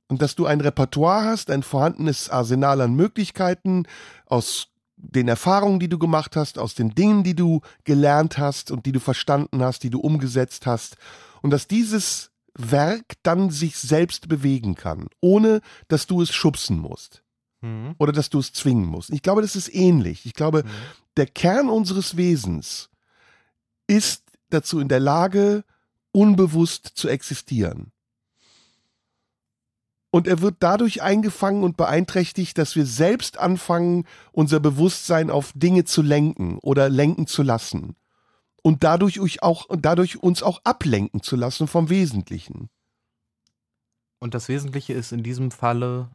Und dass du ein Repertoire hast, ein vorhandenes Arsenal an Möglichkeiten aus den Erfahrungen, die du gemacht hast, aus den Dingen, die du gelernt hast und die du verstanden hast, die du umgesetzt hast. Und dass dieses Werk dann sich selbst bewegen kann, ohne dass du es schubsen musst Hm. oder dass du es zwingen musst. Ich glaube, das ist ähnlich. Ich glaube, Mhm. der Kern unseres Wesens ist dazu in der Lage, unbewusst zu existieren. Und er wird dadurch eingefangen und beeinträchtigt, dass wir selbst anfangen, unser Bewusstsein auf Dinge zu lenken oder lenken zu lassen. Und dadurch, auch, dadurch uns auch ablenken zu lassen vom Wesentlichen. Und das Wesentliche ist in diesem Falle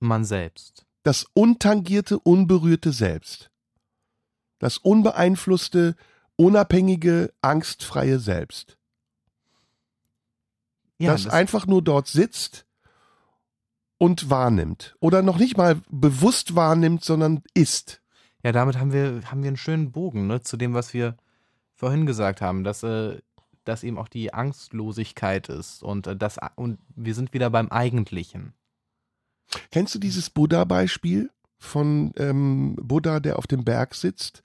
man selbst. Das untangierte, unberührte Selbst. Das unbeeinflusste, unabhängige, angstfreie Selbst. das, einfach nur dort sitzt und wahrnimmt. Oder noch nicht mal bewusst wahrnimmt, sondern ist. Ja, damit haben wir, haben wir einen schönen Bogen, ne, zu dem, was wir vorhin gesagt haben, dass äh, das eben auch die Angstlosigkeit ist und äh, das und wir sind wieder beim Eigentlichen. Kennst du dieses Buddha-Beispiel von ähm, Buddha, der auf dem Berg sitzt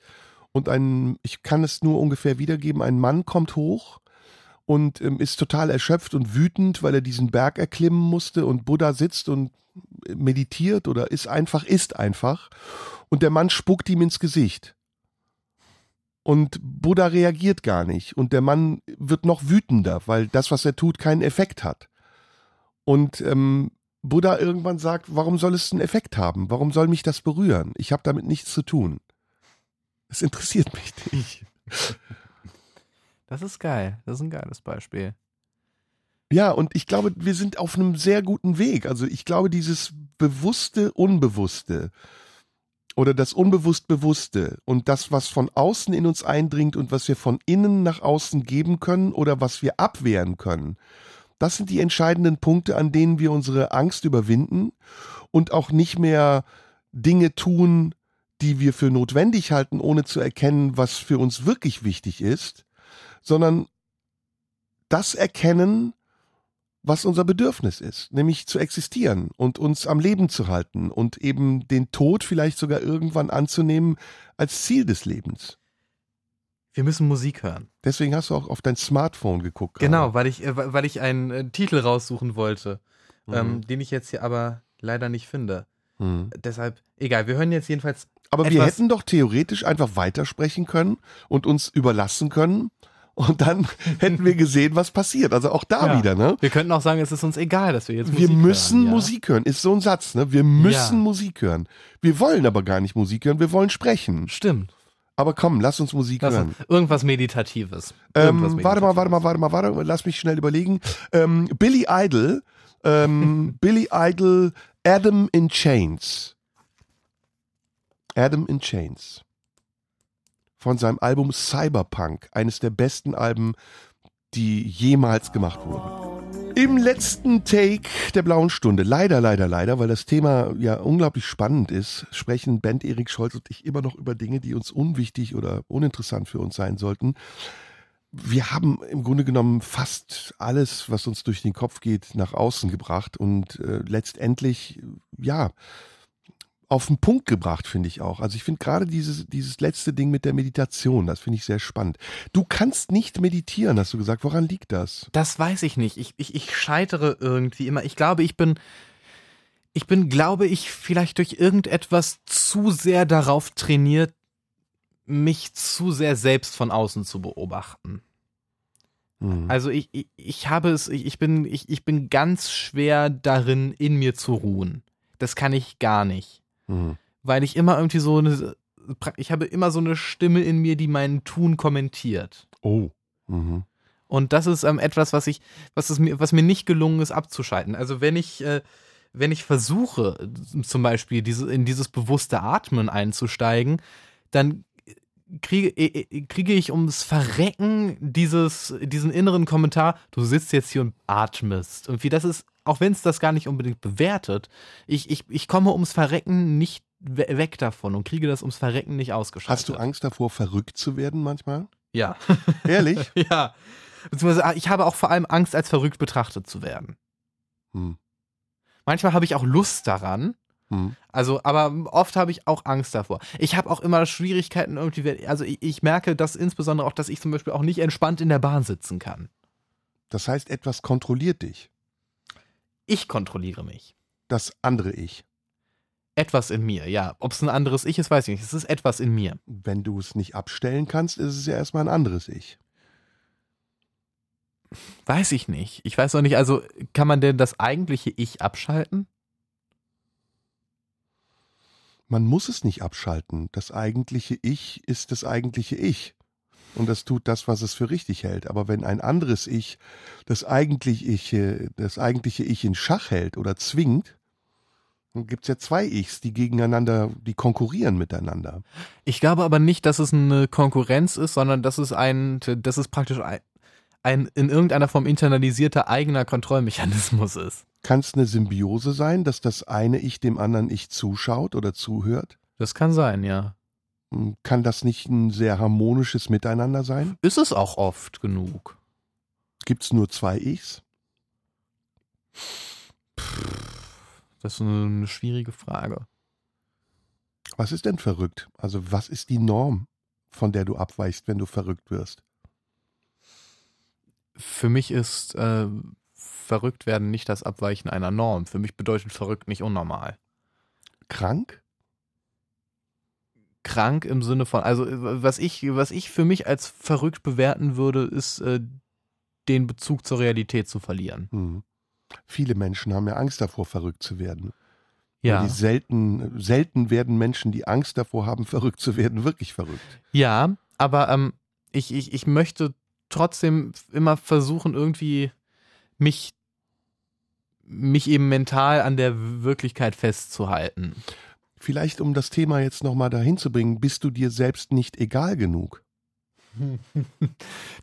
und ein, ich kann es nur ungefähr wiedergeben, ein Mann kommt hoch und ähm, ist total erschöpft und wütend, weil er diesen Berg erklimmen musste und Buddha sitzt und meditiert oder ist einfach, ist einfach und der Mann spuckt ihm ins Gesicht. Und Buddha reagiert gar nicht und der Mann wird noch wütender, weil das, was er tut, keinen Effekt hat. Und ähm, Buddha irgendwann sagt, warum soll es einen Effekt haben? Warum soll mich das berühren? Ich habe damit nichts zu tun. Es interessiert mich nicht. Das ist geil. Das ist ein geiles Beispiel. Ja, und ich glaube, wir sind auf einem sehr guten Weg. Also ich glaube, dieses bewusste Unbewusste oder das unbewusst Bewusste und das, was von außen in uns eindringt und was wir von innen nach außen geben können oder was wir abwehren können, das sind die entscheidenden Punkte, an denen wir unsere Angst überwinden und auch nicht mehr Dinge tun, die wir für notwendig halten, ohne zu erkennen, was für uns wirklich wichtig ist, sondern das erkennen, was unser Bedürfnis ist, nämlich zu existieren und uns am Leben zu halten und eben den Tod vielleicht sogar irgendwann anzunehmen als Ziel des Lebens. Wir müssen Musik hören. Deswegen hast du auch auf dein Smartphone geguckt. Genau, weil ich, äh, weil ich einen äh, Titel raussuchen wollte, Mhm. ähm, den ich jetzt hier aber leider nicht finde. Mhm. Deshalb, egal, wir hören jetzt jedenfalls. Aber wir hätten doch theoretisch einfach weitersprechen können und uns überlassen können. Und dann hätten wir gesehen, was passiert. Also auch da Ja. wieder, ne? Wir könnten auch sagen, es ist uns egal, dass wir jetzt Wir Musik müssen hören, ja? Musik hören. Ist so ein Satz, ne? Wir müssen Ja. Musik hören. Wir wollen aber gar nicht Musik hören, wir wollen sprechen. Stimmt. Aber komm, lass uns Musik Lass hören. uns, irgendwas Meditatives. Irgendwas Ähm, warte mal, warte mal, Meditatives. warte mal, warte. Lass mich schnell überlegen. Ähm, Billy Idol, ähm, Billy Idol, Adam in Chains. Adam in Chains. Von seinem Album Cyberpunk, eines der besten Alben, die jemals gemacht wurden. Im letzten Take der blauen Stunde, leider, leider, leider, weil das Thema ja unglaublich spannend ist, sprechen Band Erik Scholz und ich immer noch über Dinge, die uns unwichtig oder uninteressant für uns sein sollten. Wir haben im Grunde genommen fast alles, was uns durch den Kopf geht, nach außen gebracht und äh, letztendlich, ja, auf den Punkt gebracht, finde ich auch. Also ich finde gerade dieses, dieses letzte Ding mit der Meditation, das finde ich sehr spannend. Du kannst nicht meditieren, hast du gesagt. Woran liegt das? Das weiß ich nicht. Ich, ich, ich scheitere irgendwie immer. Ich glaube, ich bin. Ich bin, glaube ich, vielleicht durch irgendetwas zu sehr darauf trainiert, mich zu sehr selbst von außen zu beobachten. Hm. Also ich, ich, ich habe es, ich, ich bin, ich, ich bin ganz schwer darin, in mir zu ruhen. Das kann ich gar nicht. Hm. Weil ich immer irgendwie so eine, ich habe immer so eine Stimme in mir, die mein Tun kommentiert. Oh. Mhm. Und das ist ähm, etwas, was ich, was es mir, was mir nicht gelungen ist abzuschalten. Also wenn ich, äh, wenn ich versuche, zum Beispiel diese, in dieses bewusste Atmen einzusteigen, dann kriege, äh, äh, kriege ich ums Verrecken dieses, diesen inneren Kommentar, du sitzt jetzt hier und atmest. Und wie das ist, auch wenn es das gar nicht unbedingt bewertet, ich, ich, ich komme ums Verrecken nicht we- weg davon und kriege das ums Verrecken nicht ausgeschaltet. Hast du Angst davor, verrückt zu werden manchmal? Ja. Ehrlich? Ja. Beziehungsweise ah, ich habe auch vor allem Angst, als verrückt betrachtet zu werden. Hm. Manchmal habe ich auch Lust daran. Hm. Also, aber oft habe ich auch Angst davor. Ich habe auch immer Schwierigkeiten irgendwie, also ich, ich merke das insbesondere auch, dass ich zum Beispiel auch nicht entspannt in der Bahn sitzen kann. Das heißt, etwas kontrolliert dich. Ich kontrolliere mich. Das andere Ich. Etwas in mir, ja. Ob es ein anderes Ich ist, weiß ich nicht. Es ist etwas in mir. Wenn du es nicht abstellen kannst, ist es ja erstmal ein anderes Ich. Weiß ich nicht. Ich weiß auch nicht, also kann man denn das eigentliche Ich abschalten? Man muss es nicht abschalten. Das eigentliche Ich ist das eigentliche Ich. Und das tut das, was es für richtig hält. Aber wenn ein anderes Ich das eigentliche Ich, äh, das eigentliche Ich in Schach hält oder zwingt, dann gibt es ja zwei Ichs, die gegeneinander, die konkurrieren miteinander. Ich glaube aber nicht, dass es eine Konkurrenz ist, sondern dass es ein, dass es praktisch ein, ein in irgendeiner Form internalisierter eigener Kontrollmechanismus ist. Kann es eine Symbiose sein, dass das eine Ich dem anderen Ich zuschaut oder zuhört? Das kann sein, ja. Hm, Kann das nicht ein sehr harmonisches Miteinander sein? Ist es auch oft genug. Gibt es nur zwei Ichs? Das ist eine schwierige Frage. Was ist denn verrückt? Also was ist die Norm, von der du abweichst, wenn du verrückt wirst? Für mich ist äh, verrückt werden nicht das Abweichen einer Norm. Für mich bedeutet verrückt nicht unnormal. Krank? Krank im Sinne von, also was ich, was ich für mich als verrückt bewerten würde, ist äh, den Bezug zur Realität zu verlieren. Hm. Viele Menschen haben ja Angst davor, verrückt zu werden. Ja. Selten, selten werden Menschen, die Angst davor haben, verrückt zu werden, wirklich verrückt. Ja, aber ähm, ich, ich, ich möchte trotzdem immer versuchen, irgendwie mich, mich eben mental an der Wirklichkeit festzuhalten. Vielleicht, um das Thema jetzt nochmal dahin zu bringen, bist du dir selbst nicht egal genug?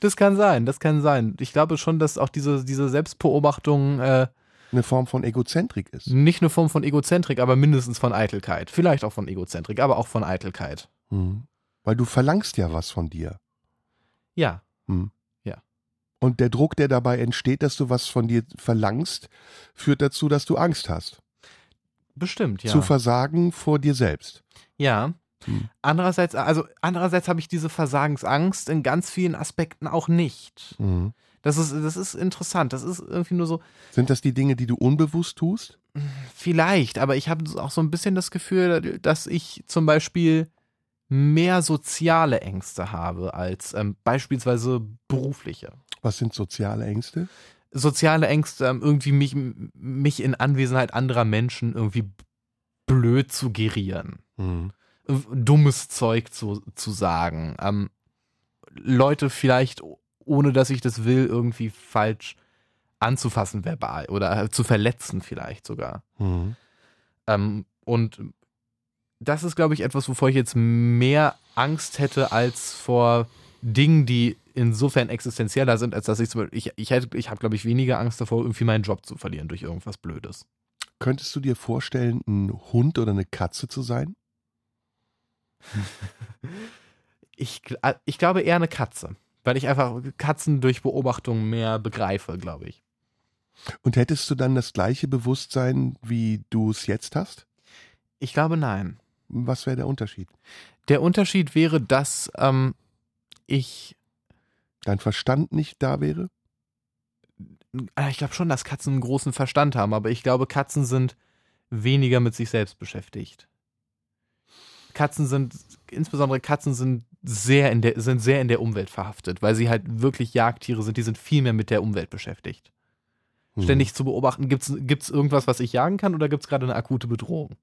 Das kann sein, das kann sein. Ich glaube schon, dass auch diese, diese Selbstbeobachtung äh, Eine Form von Egozentrik ist. nicht eine Form von Egozentrik, aber mindestens von Eitelkeit. Vielleicht auch von Egozentrik, aber auch von Eitelkeit. Hm. Weil du verlangst ja was von dir. Ja, Und der Druck, der dabei entsteht, dass du was von dir verlangst, führt dazu, dass du Angst hast. Bestimmt, ja. Zu versagen vor dir selbst. Ja. Hm. Andererseits, also andererseits habe ich diese Versagensangst in ganz vielen Aspekten auch nicht. Mhm. Das ist, das ist interessant. Das ist irgendwie nur so, Sind das die Dinge, die du unbewusst tust? vielleicht, aber ich habe auch so ein bisschen das Gefühl, dass ich zum Beispiel mehr soziale Ängste habe als ähm, beispielsweise berufliche. Was sind soziale Ängste? Soziale Ängste, ähm, irgendwie mich, mich in Anwesenheit anderer Menschen irgendwie blöd zu gerieren. Mhm. dummes Zeug zu, zu sagen. Ähm, Leute vielleicht, ohne dass ich das will, irgendwie falsch anzufassen verbal oder zu verletzen vielleicht sogar. Mhm. Ähm, und das ist, glaube ich, etwas, wovor ich jetzt mehr Angst hätte als vor Dingen, die insofern existenzieller sind, als dass ich zum Beispiel, ich, ich, hätte- ich habe, glaube ich, weniger Angst davor, irgendwie meinen Job zu verlieren durch irgendwas Blödes. Könntest du dir vorstellen, ein Hund oder eine Katze zu sein? Ich, äh, ich glaube eher eine Katze, weil ich einfach Katzen durch Beobachtung mehr begreife, glaube ich. Und hättest du dann das gleiche Bewusstsein, wie du es jetzt hast? Ich glaube nein. Was wäre der Unterschied? Der Unterschied wäre, dass ähm, ich, Dein Verstand nicht da wäre? äh, ich glaube schon, dass Katzen einen großen Verstand haben, aber ich glaube, Katzen sind weniger mit sich selbst beschäftigt. Katzen sind, insbesondere Katzen sind sehr in der, sind sehr in der Umwelt verhaftet, weil sie halt wirklich Jagdtiere sind, die sind viel mehr mit der Umwelt beschäftigt. Hm. Ständig zu beobachten, gibt's gibt's irgendwas, was ich jagen kann oder gibt's gerade eine akute Bedrohung?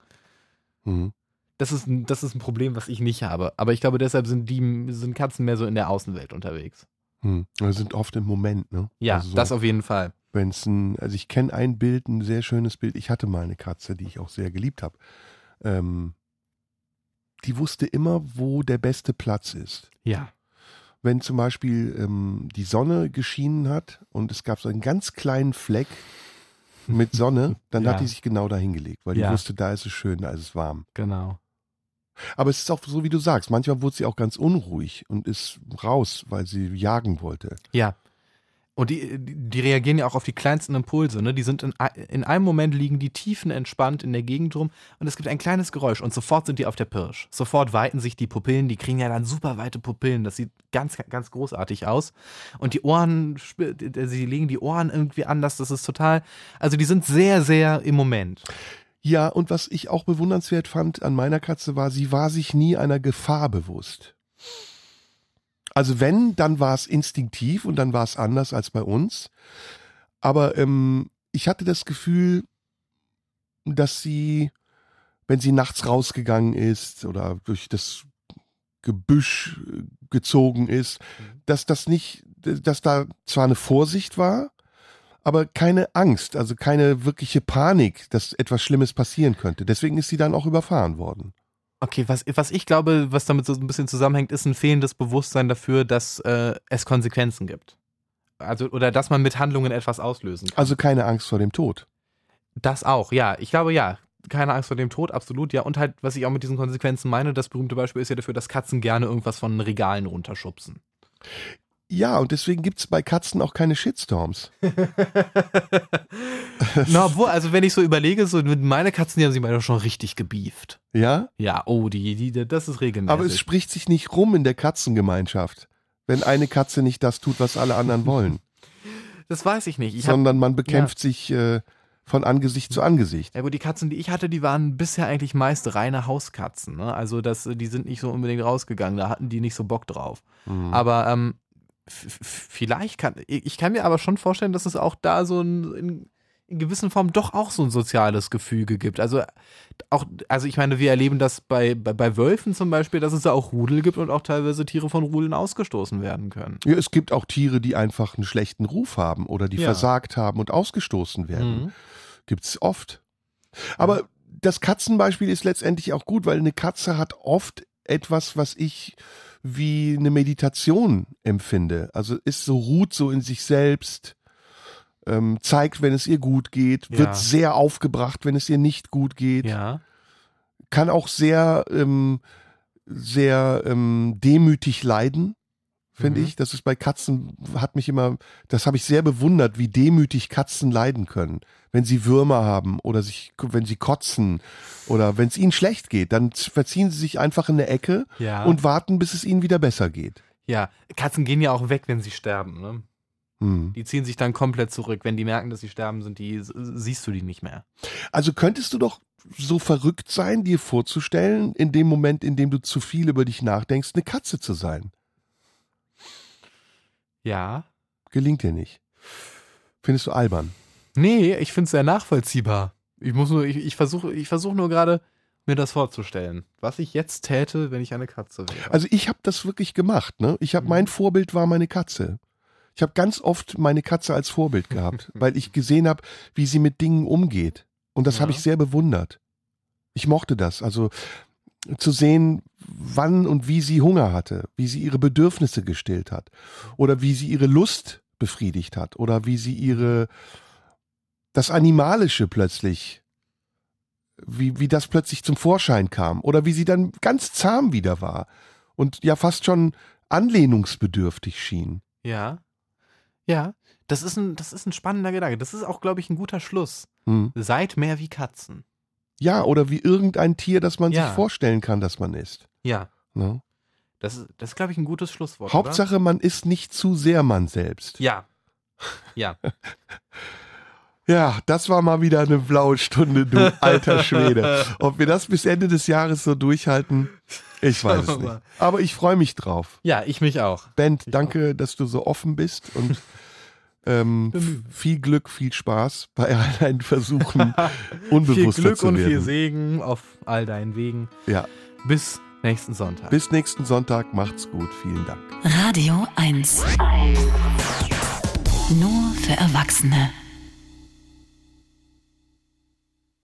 Mhm. Das ist, ein, das ist ein Problem, was ich nicht habe. Aber ich glaube, deshalb sind die sind Katzen mehr so in der Außenwelt unterwegs. Hm. Wir sind oft im Moment, ne? Ja, also so, das auf jeden Fall. wenn's ein, also ich kenne ein Bild, ein sehr schönes Bild. Ich hatte mal eine Katze, die ich auch sehr geliebt habe. Ähm, die wusste immer, wo der beste Platz ist. Ja. Wenn zum Beispiel ähm, die Sonne geschienen hat und es gab so einen ganz kleinen Fleck mit Sonne, dann Ja. hat die sich genau dahin gelegt, weil Ja. die wusste, da ist es schön, da ist es warm. Genau. Aber es ist auch so, wie du sagst, manchmal wurde sie auch ganz unruhig und ist raus, weil sie jagen wollte. Ja. Und die, die reagieren ja auch auf die kleinsten Impulse. Ne? Die sind in, in einem Moment liegen die tiefenentspannt in der Gegend rum und es gibt ein kleines Geräusch und sofort sind die auf der Pirsch. Sofort weiten sich die Pupillen, die kriegen ja dann super weite Pupillen. Das sieht ganz, ganz großartig aus. Und die Ohren, sie legen die Ohren irgendwie anders. Das ist total, also die sind sehr, sehr im Moment. Ja, und was ich auch bewundernswert fand an meiner Katze war, sie war sich nie einer Gefahr bewusst. Also wenn, dann war es instinktiv und dann war es anders als bei uns. Aber ähm, ich hatte das Gefühl, dass sie, wenn sie nachts rausgegangen ist oder durch das Gebüsch äh, gezogen ist, dass das nicht, dass da zwar eine Vorsicht war, aber keine Angst, also keine wirkliche Panik, dass etwas Schlimmes passieren könnte. Deswegen ist sie dann auch überfahren worden. Okay, was, was ich glaube, was damit so ein bisschen zusammenhängt, ist ein fehlendes Bewusstsein dafür, dass äh, es Konsequenzen gibt. Also, oder dass man mit Handlungen etwas auslösen kann. Also keine Angst vor dem Tod. Das auch, ja. Ich glaube, ja. Keine Angst vor dem Tod, absolut, ja. Und halt, was ich auch mit diesen Konsequenzen meine, das berühmte Beispiel ist ja dafür, dass Katzen gerne irgendwas von Regalen runterschubsen. Ja, und deswegen gibt es bei Katzen auch keine Shitstorms. Na, obwohl, also wenn ich so überlege, so mit meine Katzen, die haben sich mal schon richtig gebieft. Ja? Ja, oh, die, die, das ist regelmäßig. Aber es spricht sich nicht rum in der Katzengemeinschaft, wenn eine Katze nicht das tut, was alle anderen wollen, das weiß ich nicht. Ich hab, sondern man bekämpft sich äh, von Angesicht zu Angesicht. ja gut, die Katzen, die ich hatte, die waren bisher eigentlich meist reine Hauskatzen. Ne? Also das, die sind nicht so unbedingt rausgegangen, da hatten die nicht so Bock drauf. Mhm. Aber ähm, vielleicht kann, ich kann mir aber schon vorstellen, dass es auch da so ein, in, in gewissen Form doch auch so ein soziales Gefüge gibt. Also auch, also ich meine, wir erleben das bei, bei, bei Wölfen zum Beispiel, dass es da auch Rudel gibt und auch teilweise Tiere von Rudeln ausgestoßen werden können. Ja, es gibt auch Tiere, die einfach einen schlechten Ruf haben oder die Ja. versagt haben und ausgestoßen werden. Mhm. Gibt's oft. Aber das Katzenbeispiel ist letztendlich auch gut, weil eine Katze hat oft etwas, was ich wie eine Meditation empfinde. Also ist so ruht so in sich selbst, ähm, zeigt, wenn es ihr gut geht, Ja. wird sehr aufgebracht, wenn es ihr nicht gut geht, Ja. kann auch sehr, ähm, sehr ähm, demütig leiden, finde Mhm. ich. Das ist bei Katzen, hat mich immer, das habe ich sehr bewundert, wie demütig Katzen leiden können. Wenn sie Würmer haben oder sich, wenn sie kotzen oder wenn es ihnen schlecht geht, dann verziehen sie sich einfach in eine Ecke Ja. und warten, bis es ihnen wieder besser geht. ja. Katzen gehen ja auch weg, wenn sie sterben. Ne? Hm. Die ziehen sich dann komplett zurück. Wenn die merken, dass sie sterben, sind die, siehst du die nicht mehr. Also könntest du doch so verrückt sein, dir vorzustellen, in dem Moment, in dem du zu viel über dich nachdenkst, eine Katze zu sein. Ja. Gelingt dir nicht. Findest du albern? Nee, ich finde es sehr nachvollziehbar. Ich muss nur, ich, ich versuche ich versuch nur gerade, mir das vorzustellen. Was ich jetzt täte, wenn ich eine Katze wäre. Also ich habe das wirklich gemacht. Ne? Ich habe Mhm. mein Vorbild war meine Katze. Ich habe ganz oft meine Katze als Vorbild gehabt, weil ich gesehen habe, wie sie mit Dingen umgeht. Und das habe Ja. ich sehr bewundert. Ich mochte das. Also zu sehen, wann und wie sie Hunger hatte, wie sie ihre Bedürfnisse gestillt hat oder wie sie ihre Lust befriedigt hat oder wie sie ihre das Animalische plötzlich wie, wie das plötzlich zum Vorschein kam oder wie sie dann ganz zahm wieder war und ja fast schon anlehnungsbedürftig schien. ja. Ja. Das ist ein, das ist ein spannender Gedanke. Das ist auch, glaube ich, ein guter Schluss. Hm. Seid mehr wie Katzen. Ja, oder wie irgendein Tier, das man Ja. sich vorstellen kann, dass man ist. Ja. Ne? Das ist, das ist glaube ich, ein gutes Schlusswort. Hauptsache, man ist nicht zu sehr man selbst. Oder? Ja. Ja. Ja, das war mal wieder eine blaue Stunde, du alter Schwede. Ob wir das bis Ende des Jahres so durchhalten, ich weiß es nicht. Aber ich freue mich drauf. Ja, ich mich auch. Ben, danke, dass du so offen bist und ähm, viel Glück, viel Spaß bei all deinen Versuchen, Viel unbewusster Glück zu und werden. viel Segen auf all deinen Wegen. Ja, Bis nächsten Sonntag. bis nächsten Sonntag. Macht's gut. Vielen Dank. Radio 1. Nur für Erwachsene.